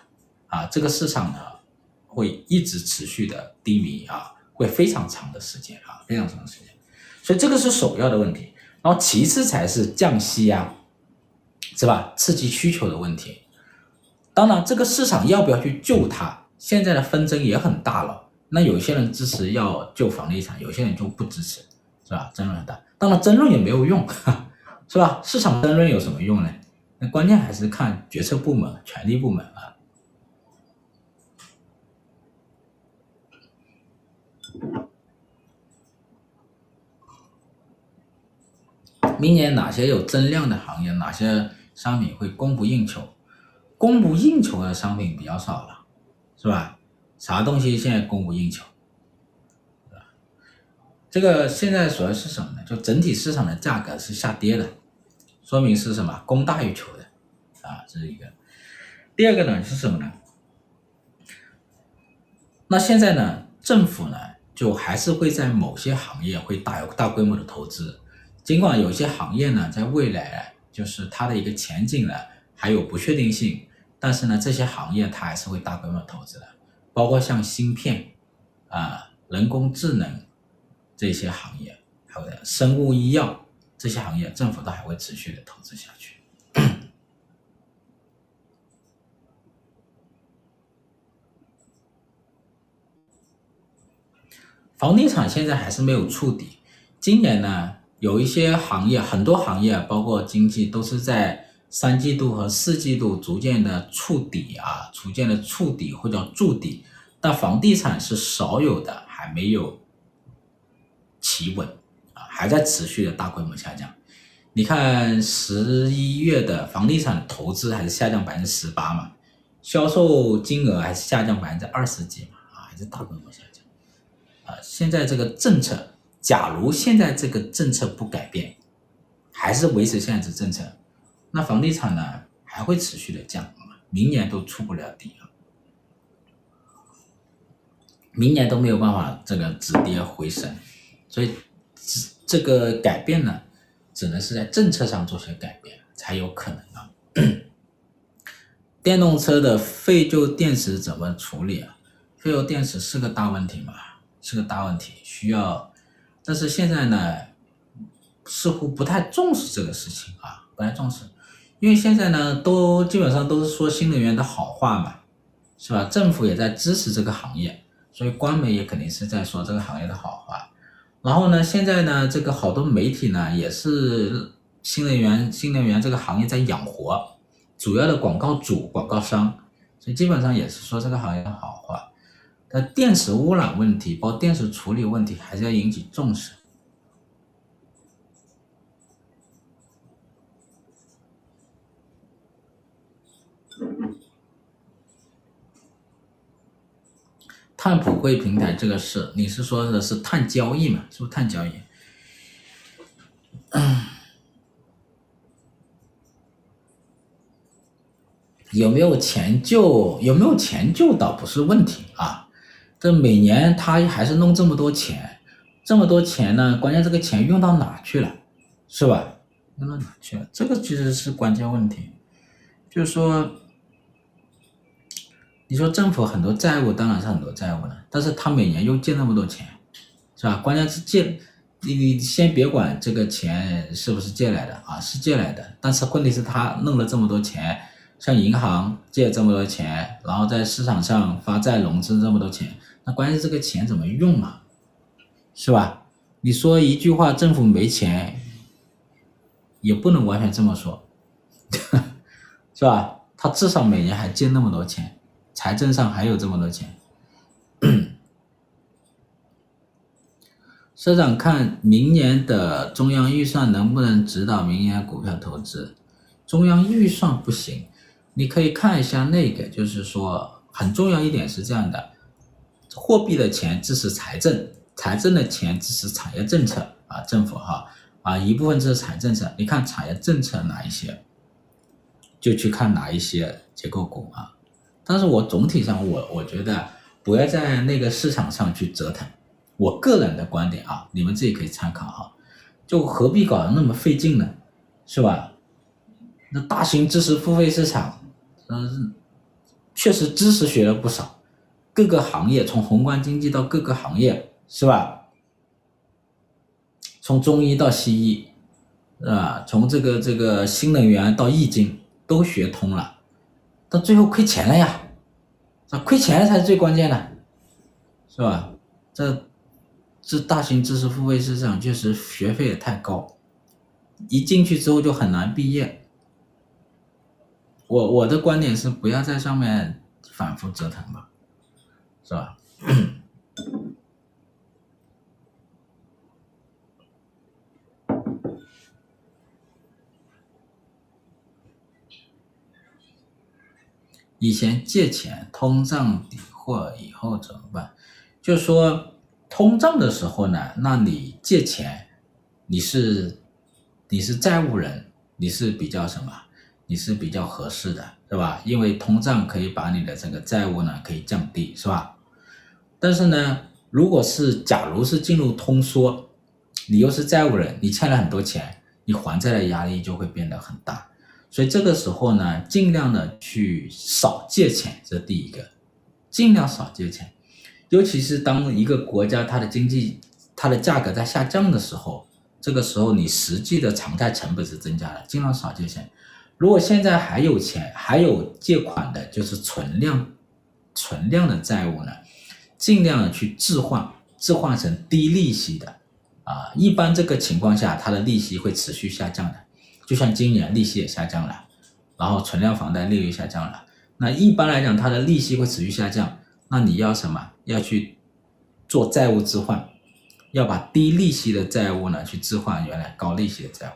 啊，这个市场呢会一直持续的低迷啊，会非常长的时间啊，非常长的时间。所以这个是首要的问题，然后其次才是降息啊，是吧？刺激需求的问题。当然，这个市场要不要去救它？现在的纷争也很大了，那有些人支持要救房地产，有些人就不支持，是吧？争论很大，当然争论也没有用，[LAUGHS] 是吧？市场争论有什么用呢？那关键还是看决策部门、权力部门啊。明年哪些有增量的行业，哪些商品会供不应求？供不应求的商品比较少了。是吧？啥东西现在供不应求，这个现在主要是什么呢？就整体市场的价格是下跌的，说明是什么？供大于求的，啊，这是一个。第二个呢是什么呢？那现在呢，政府呢就还是会在某些行业会大有大规模的投资，尽管有些行业呢在未来就是它的一个前景呢还有不确定性。但是呢，这些行业它还是会大规模投资的，包括像芯片啊、人工智能这些行业，还有生物医药这些行业，政府都还会持续的投资下去。房地产现在还是没有触底，今年呢，有一些行业，很多行业，包括经济，都是在。三季度和四季度逐渐的触底啊，逐渐的触底或者筑底，但房地产是少有的，还没有企稳啊，还在持续的大规模下降。你看十一月的房地产投资还是下降百分之十八嘛，销售金额还是下降百分之二十几嘛，啊，还是大规模下降啊。现在这个政策假如现在这个政策不改变，还是维持现在这政策，那房地产呢还会持续的降，明年都出不了底啊，明年都没有办法这个止跌回升，所以这个改变呢，只能是在政策上做些改变才有可能啊。[COUGHS] 电动车的废旧电池怎么处理啊？废旧电池是个大问题嘛，是个大问题，需要。但是现在呢，似乎不太重视这个事情啊，不太重视，因为现在呢，都基本上都是说新能源的好话嘛，是吧？政府也在支持这个行业，所以官媒也肯定是在说这个行业的好话。然后呢，现在呢，这个好多媒体呢，也是新能源、新能源这个行业在养活，主要的广告主、广告商，所以基本上也是说这个行业的好话。那电池污染问题，包括电池处理问题，还是要引起重视。碳普惠平台这个事，你是说的是碳交易嘛？是不是碳交易？有没有钱救？有没有钱救倒不是问题啊。这每年他还是弄这么多钱，这么多钱呢？关键这个钱用到哪去了，是吧？用到哪去了？这个其实是关键问题。就是说，你说政府很多债务，当然是很多债务了，但是他每年又借那么多钱，是吧？关键是借，你你先别管这个钱是不是借来的啊，是借来的，但是问题是他弄了这么多钱，向银行借这么多钱，然后在市场上发债融资这么多钱。那关键这个钱怎么用嘛，是吧？你说一句话，政府没钱，也不能完全这么说，[LAUGHS] 是吧？他至少每年还借那么多钱，财政上还有这么多钱。[COUGHS] 社长看明年的中央预算能不能指导明年股票投资？中央预算不行，你可以看一下那个，就是说很重要一点是这样的。货币的钱支持财政，财政的钱支持产业政策啊，政府哈啊一部分支持产业政策。你看产业政策哪一些，就去看哪一些结构股啊。但是我总体上我我觉得不要在那个市场上去折腾。我个人的观点啊，你们自己可以参考哈。就何必搞得那么费劲呢？是吧？那大型知识付费市场，嗯，确实知识学了不少。各个行业，从宏观经济到各个行业，是吧？从中医到西医，啊？从这个这个新能源到易经都学通了，到最后亏钱了呀，啊亏钱才是最关键的，是吧？这这大型知识付费市场确实学费也太高，一进去之后就很难毕业。我我的观点是不要在上面反复折腾吧。是吧？以前借钱通胀抵货以后怎么办？就说通胀的时候呢，那你借钱，你是你是债务人，你是比较什么？你是比较合适的，是吧？因为通胀可以把你的这个债务呢可以降低，是吧？但是呢，如果是假如是进入通缩，你又是债务人，你欠了很多钱，你还债的压力就会变得很大。所以这个时候呢，尽量的去少借钱，这第一个，尽量少借钱。尤其是当一个国家它的经济它的价格在下降的时候，这个时候你实际的偿债成本是增加的，尽量少借钱。如果现在还有钱，还有借款的，就是存量存量的债务呢？尽量的去置换，置换成低利息的，啊，一般这个情况下，它的利息会持续下降的，就像今年利息也下降了，然后存量房贷利率下降了，那一般来讲，它的利息会持续下降，那你要什么？要去做债务置换，要把低利息的债务呢去置换原来高利息的债务，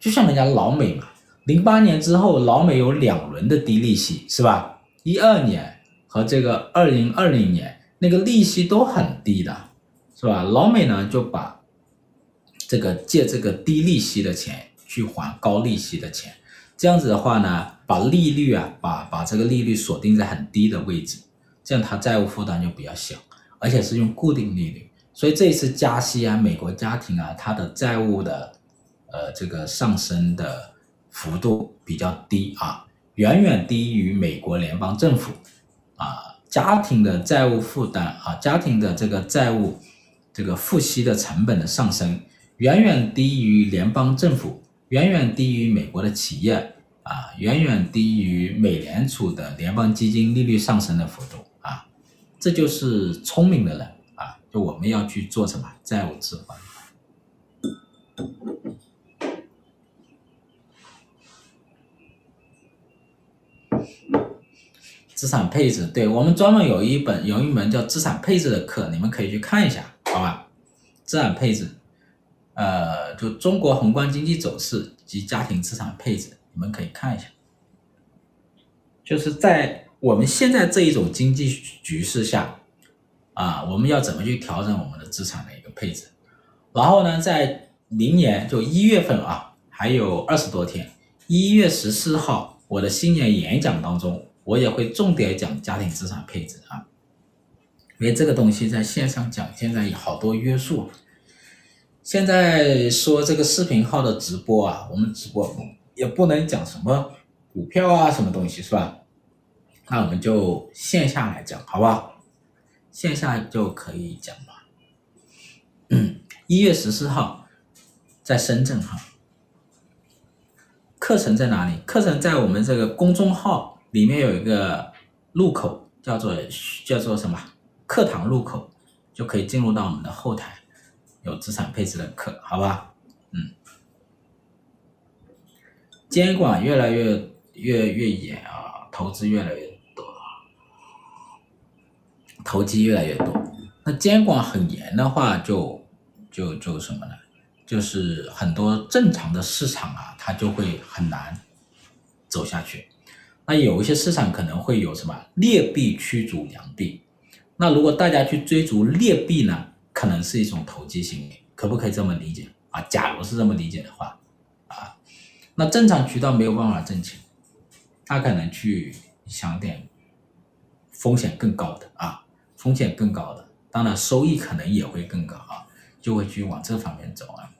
就像人家老美嘛，零八年之后，老美有两轮的低利息，是吧？一二年和这个二零二零年。那个利息都很低的，是吧？老美呢就把这个借这个低利息的钱去还高利息的钱，这样子的话呢，把利率啊，把把这个利率锁定在很低的位置，这样它债务负担就比较小，而且是用固定利率，所以这一次加息啊，美国家庭啊，它的债务的呃这个上升的幅度比较低啊，远远低于美国联邦政府啊，家庭的债务负担啊，家庭的这个债务这个付息的成本的上升。远远低于联邦政府，远远低于美国的企业啊，远远低于美联储的联邦基金利率上升的幅度啊，这就是聪明的人啊，就我们要去做什么债务置换，资产配置，对，我们专门有一本有一门叫资产配置的课，你们可以去看一下，好吧？资产配置。呃，就中国宏观经济走势及家庭资产配置，你们可以看一下。就是在我们现在这一种经济局势下，啊，我们要怎么去调整我们的资产的一个配置？然后呢，在明年就一月份啊，还有二十多天，一月十四号我的新年演讲当中，我也会重点讲家庭资产配置啊，因为这个东西在线上讲，现在有好多约束。现在说这个视频号的直播啊，我们直播也不能讲什么股票啊，什么东西是吧？那我们就线下来讲，好不好？线下就可以讲吧。嗯，一月十四号在深圳哈，课程在哪里？课程在我们这个公众号里面有一个入口，叫做叫做什么？课堂入口就可以进入到我们的后台。有资产配置的课，好吧，嗯，监管越来越越越严啊，投资越来越多，投机越来越多。那监管很严的话就，就就什么呢？就是很多正常的市场啊，它就会很难走下去。那有一些市场可能会有什么劣币驱逐良币。那如果大家去追逐劣币呢？可能是一种投机行为，可不可以这么理解啊？假如是这么理解的话，啊，那正常渠道没有办法挣钱，他可能去想点风险更高的啊，风险更高的，当然收益可能也会更高啊，就会去往这方面走啊。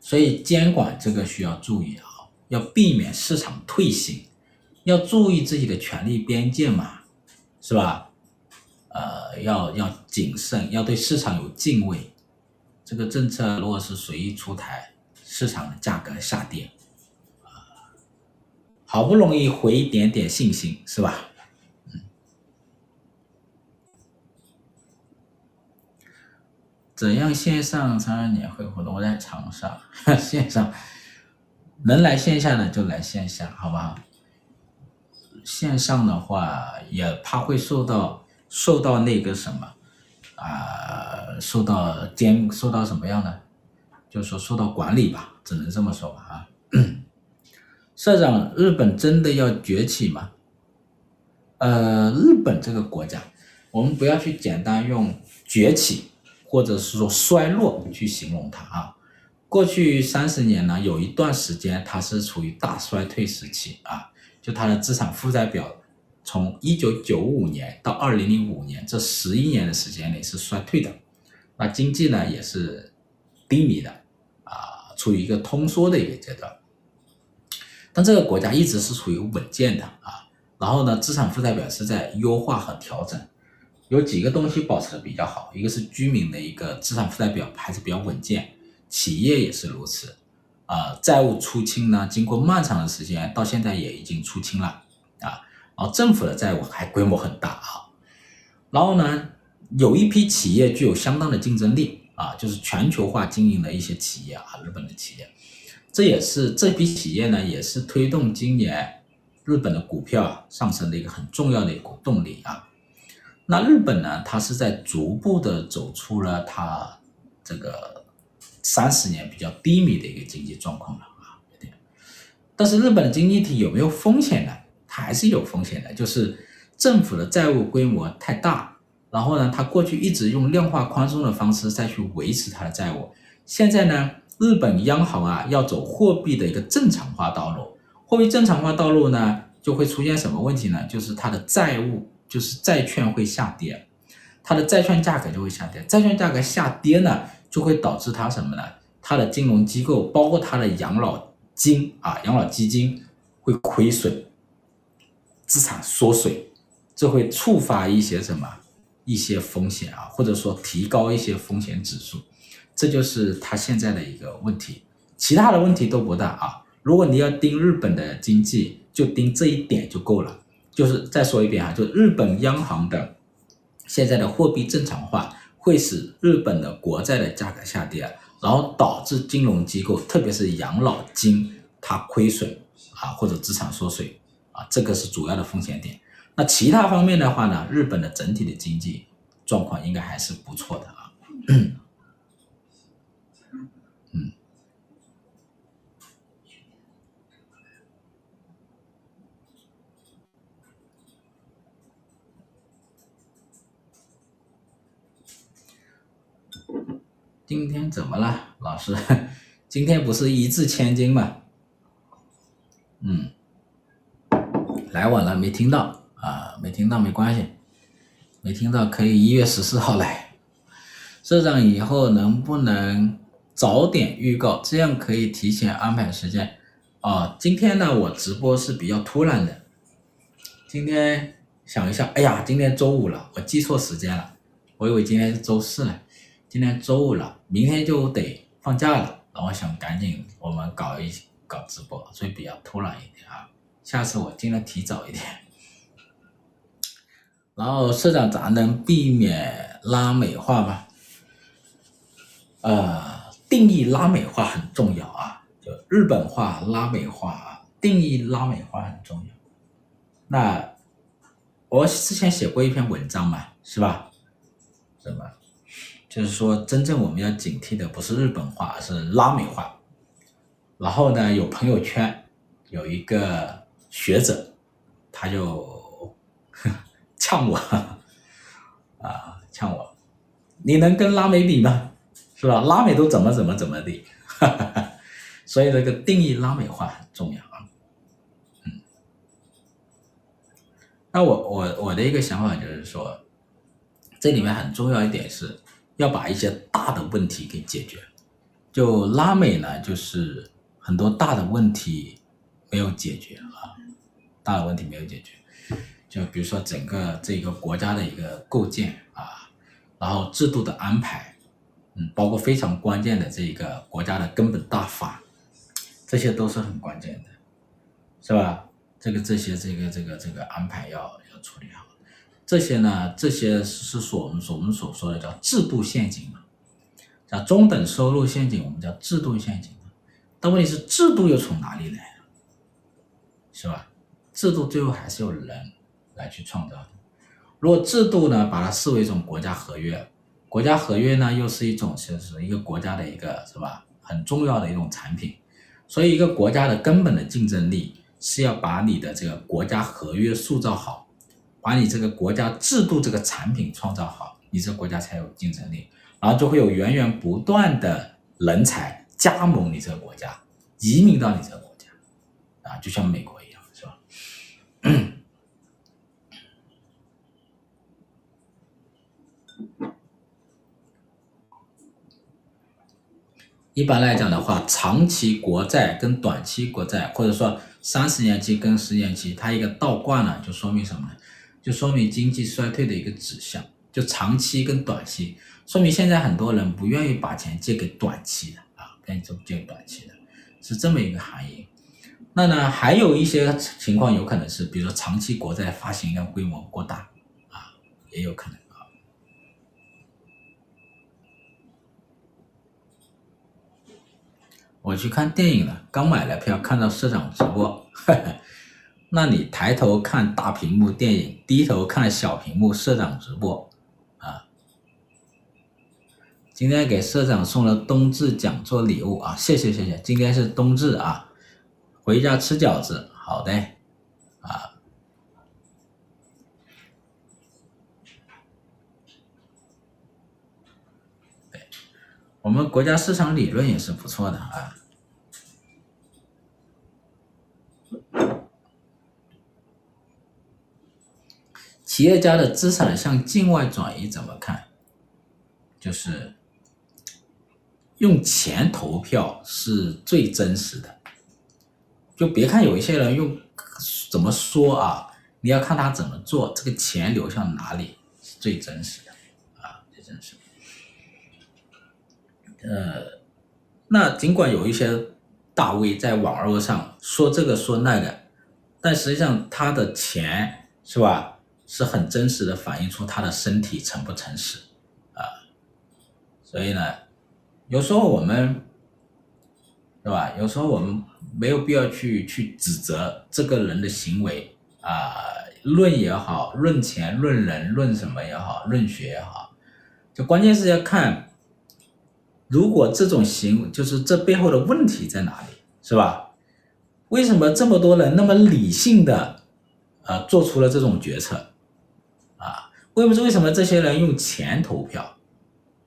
所以监管这个需要注意啊，要避免市场退行，要注意自己的权利边界嘛，是吧？呃，要要谨慎，要对市场有敬畏。这个政策如果是随意出台，市场的价格下跌，啊，好不容易回一点点信心，是吧？嗯。怎样线上参加年会活动？我在长沙，[LAUGHS] 线上能来线下的就来线下，好不好？线上的话也怕会受到。受到那个什么啊、受到监，受到什么样的？就是说受到管理吧，只能这么说吧啊。[COUGHS] 社长，日本真的要崛起吗？呃，日本这个国家，我们不要去简单用崛起或者是说衰落去形容它啊。过去三十年呢，有一段时间它是处于大衰退时期啊，就它的资产负债表。从一九九五年到二零零五年这十一年的时间里是衰退的，那经济呢也是低迷的，啊，处于一个通缩的一个阶段。但这个国家一直是处于稳健的啊，然后呢，资产负债表是在优化和调整，有几个东西保持的比较好，一个是居民的一个资产负债表还是比较稳健，企业也是如此，啊，债务出清呢，经过漫长的时间，到现在也已经出清了，啊。然后，政府的债务还规模很大啊，然后呢，有一批企业具有相当的竞争力啊，就是全球化经营的一些企业啊，日本的企业，这也是这批企业呢，也是推动今年日本的股票上升的一个很重要的一股动力啊。那日本呢，它是在逐步的走出了它这个三十年比较低迷的一个经济状况了啊，但是日本的经济体有没有风险呢？它还是有风险的，就是政府的债务规模太大，然后呢，它过去一直用量化宽松的方式再去维持它的债务，现在呢，日本央行啊要走货币的一个正常化道路，货币正常化道路呢就会出现什么问题呢？就是它的债务，就是债券会下跌，它的债券价格就会下跌，债券价格下跌呢，就会导致它什么呢？它的金融机构，包括它的养老金啊，养老基金会亏损，资产缩水，这会触发一些什么一些风险啊，或者说提高一些风险指数，这就是它现在的一个问题。其他的问题都不大啊。如果你要盯日本的经济，就盯这一点就够了。就是再说一遍啊，就日本央行的现在的货币正常化会使日本的国债的价格下跌，然后导致金融机构，特别是养老金它亏损啊，或者资产缩水啊，这个是主要的风险点。那其他方面的话呢，日本的整体的经济状况应该还是不错的啊。今天怎么了，老师？[LAUGHS] 今天不是一掷千金吗？嗯，来晚了没听到啊？没听到没关系，没听到可以一月十四号来。社长以后能不能早点预告，这样可以提前安排时间啊？今天呢，我直播是比较突然的。今天想一下，哎呀，今天周五了，我记错时间了，我以为今天是周四呢。今天周五了，明天就得放假了，然后想赶紧我们搞一搞直播，所以比较突然一点啊。下次我尽量提早一点。然后社长，咱能避免拉美化吗？呃，定义拉美化很重要啊，就日本化、拉美化啊，定义拉美化很重要。那我之前写过一篇文章嘛，是吧？什么？就是说，真正我们要警惕的不是日本化，而是拉美化。然后呢，有朋友圈有一个学者，他就 [LAUGHS] 呛我，啊，呛我，你能跟拉美比吗？是吧？拉美都怎么怎么怎么的，[LAUGHS] 所以这个定义拉美化很重要啊。嗯，那我我我的一个想法就是说，这里面很重要一点是。要把一些大的问题给解决，就拉美呢，就是很多大的问题没有解决啊，大的问题没有解决，就比如说整个这个国家的一个构建啊，然后制度的安排，嗯，包括非常关键的这个国家的根本大法，这些都是很关键的，是吧？这个这些这个这个这个安排要要处理好。这些呢，这些是所我们所我们所说的叫制度陷阱嘛，叫中等收入陷阱，我们叫制度陷阱。但问题是制度又从哪里来？是吧？制度最后还是由人来去创造的。如果制度呢，把它视为一种国家合约，国家合约呢又是一种就是一个国家的一个是吧，很重要的一种产品。所以一个国家的根本的竞争力是要把你的这个国家合约塑造好。把你这个国家制度这个产品创造好，你这个国家才有竞争力，然后就会有源源不断的人才加盟你这个国家，移民到你这个国家，啊，就像美国一样，是吧？一般来讲的话，长期国债跟短期国债，或者说三十年期跟十年期，它一个倒挂呢，就说明什么呢？就说明经济衰退的一个指向，就长期跟短期，说明现在很多人不愿意把钱借给短期的啊，不愿意借给短期的，是这么一个含义。那呢，还有一些情况有可能是，比如说长期国债发行量规模过大啊，也有可能啊。我去看电影了，刚买了票，看到社长直播。呵 [LAUGHS] 呵那你抬头看大屏幕电影，低头看小屏幕社长直播，啊！今天给社长送了冬至讲座礼物啊，谢谢谢谢。今天是冬至啊，回家吃饺子，好的，啊，我们国家市场理论也是不错的啊。企业家的资产向境外转移怎么看？就是用钱投票是最真实的。就别看有一些人用怎么说啊，你要看他怎么做，这个钱流向哪里是最真实的啊，最真实的。呃，那尽管有一些大 V 在网络上说这个说那个，但实际上他的钱是吧？是很真实的反映出他的身体诚不诚实啊，所以呢，有时候我们，对吧？有时候我们没有必要去去指责这个人的行为啊，论也好，论钱、论人、论什么也好，论学也好，就关键是要看，如果这种行就是这背后的问题在哪里，是吧？为什么这么多人那么理性的呃做出了这种决策？为不知道为什么这些人用钱投票，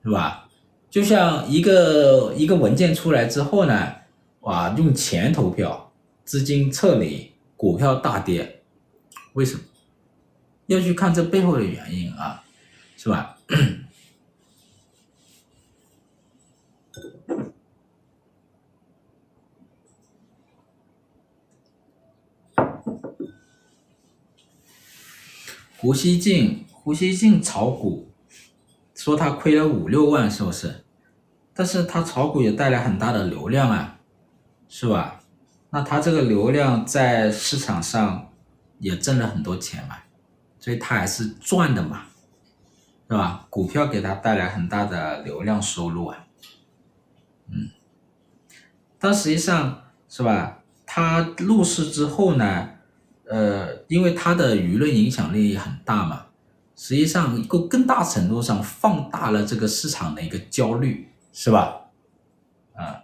是吧？就像一个一个文件出来之后呢，哇，用钱投票，资金撤离，股票大跌，为什么？要去看这背后的原因啊，是吧？[COUGHS] 胡锡进。胡锡进炒股，说他亏了五六万，是不是？但是他炒股也带来很大的流量啊，是吧？那他这个流量在市场上也挣了很多钱嘛，所以他还是赚的嘛，是吧？股票给他带来很大的流量收入啊，嗯。但实际上是吧？他入市之后呢，呃，因为他的舆论影响力很大嘛。实际上，一个更大程度上放大了这个市场的一个焦虑，是吧？啊，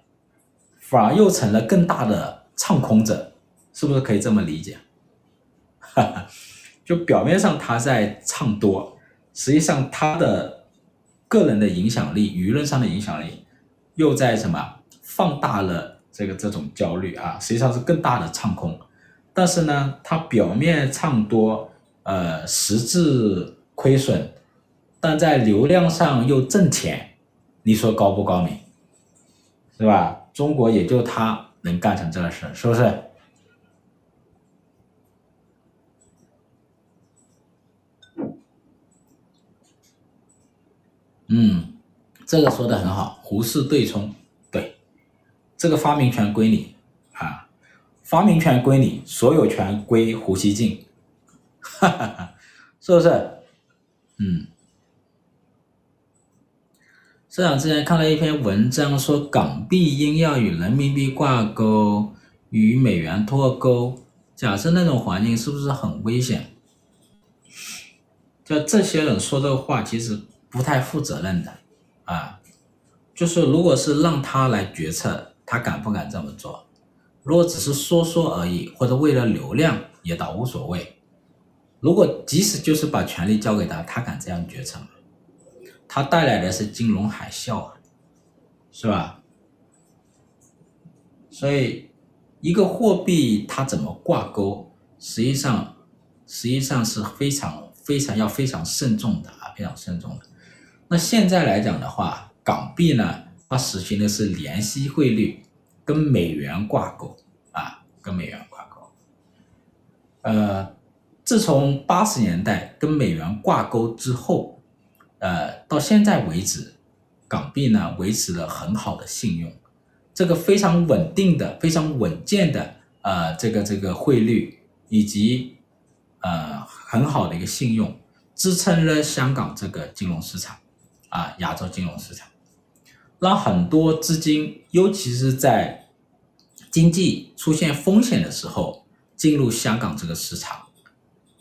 反而又成了更大的唱空者，是不是可以这么理解？哈哈，就表面上他在唱多，实际上他的个人的影响力、舆论上的影响力又在什么放大了这个这种焦虑啊？实际上是更大的唱空，但是呢，他表面唱多，呃，实质。亏损，但在流量上又挣钱，你说高不高明？是吧？中国也就他能干成这个事，是不是？嗯，这个说的很好，胡适对冲，对，这个发明权归你啊，发明权归你，所有权归胡锡进，哈哈哈，是不是？嗯，社长之前看了一篇文章，说港币应要与人民币挂钩，与美元脱钩。假设那种环境是不是很危险？就这些人说这个话，其实不太负责任的啊。就是如果是让他来决策，他敢不敢这么做？如果只是说说而已，或者为了流量，也倒无所谓。如果即使就是把权力交给他，他敢这样决策吗？他带来的是金融海啸啊，是吧？所以一个货币它怎么挂钩，实际上实际上是非常非常要非常慎重的啊，非常慎重的。那现在来讲的话，港币呢，它实行的是联系汇率，跟美元挂钩啊，跟美元挂钩，呃。自从八十年代跟美元挂钩之后，呃，到现在为止，港币呢维持了很好的信用，这个非常稳定的、非常稳健的呃这个这个汇率以及呃很好的一个信用，支撑了香港这个金融市场啊，亚洲金融市场，让很多资金，尤其是在经济出现风险的时候，进入香港这个市场。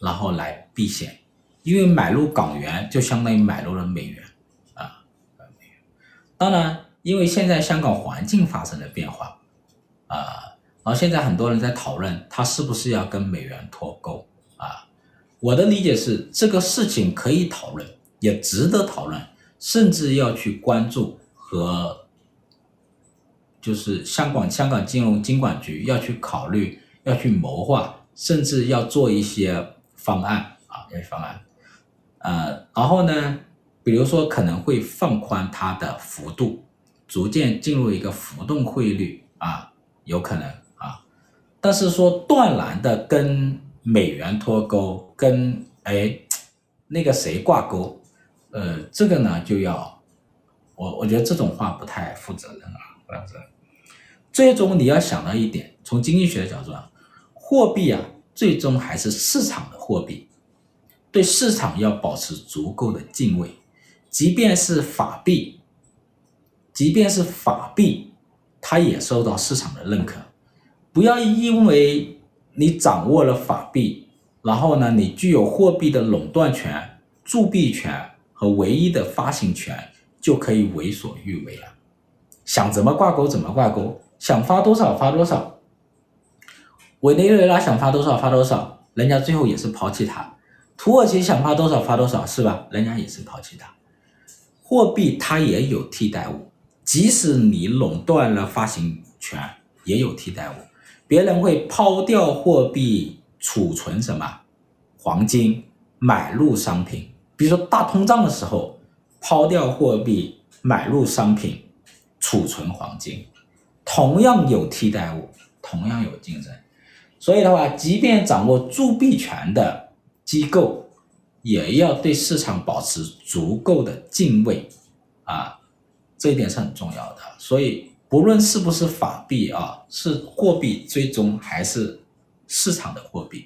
然后来避险，因为买入港元就相当于买入了美元。啊，当然，因为现在香港环境发生了变化。啊，然后现在很多人在讨论它是不是要跟美元脱钩。啊。我的理解是，这个事情可以讨论，也值得讨论，甚至要去关注和就是香港香港金融金管局要去考虑，要去谋划，甚至要做一些方案啊，一些方案，呃，然后呢，比如说可能会放宽它的幅度，逐渐进入一个浮动汇率啊，有可能啊，但是说断然的跟美元脱钩，跟哎那个谁挂钩，呃，这个呢就要。我我觉得这种话不太负责任啊，不负责任。最终你要想到一点，从经济学的角度啊，货币啊，最终还是市场的货币，对市场要保持足够的敬畏。即便是法币，即便是法币，它也受到市场的认可。不要因为你掌握了法币，然后呢，你具有货币的垄断权、铸币权和唯一的发行权。就可以为所欲为了，想怎么挂钩怎么挂钩，想发多少发多少。委内瑞拉想发多少发多少，人家最后也是抛弃它。土耳其想发多少发多少，是吧？人家也是抛弃它。货币它也有替代物，即使你垄断了发行权，也有替代物。别人会抛掉货币，储存什么？黄金，买入商品。比如说大通胀的时候。抛掉货币，买入商品，储存黄金，同样有替代物，同样有竞争。所以的话，即便掌握铸币权的机构，也要对市场保持足够的敬畏啊，这一点是很重要的。所以，不论是不是法币啊，是货币，最终还是市场的货币。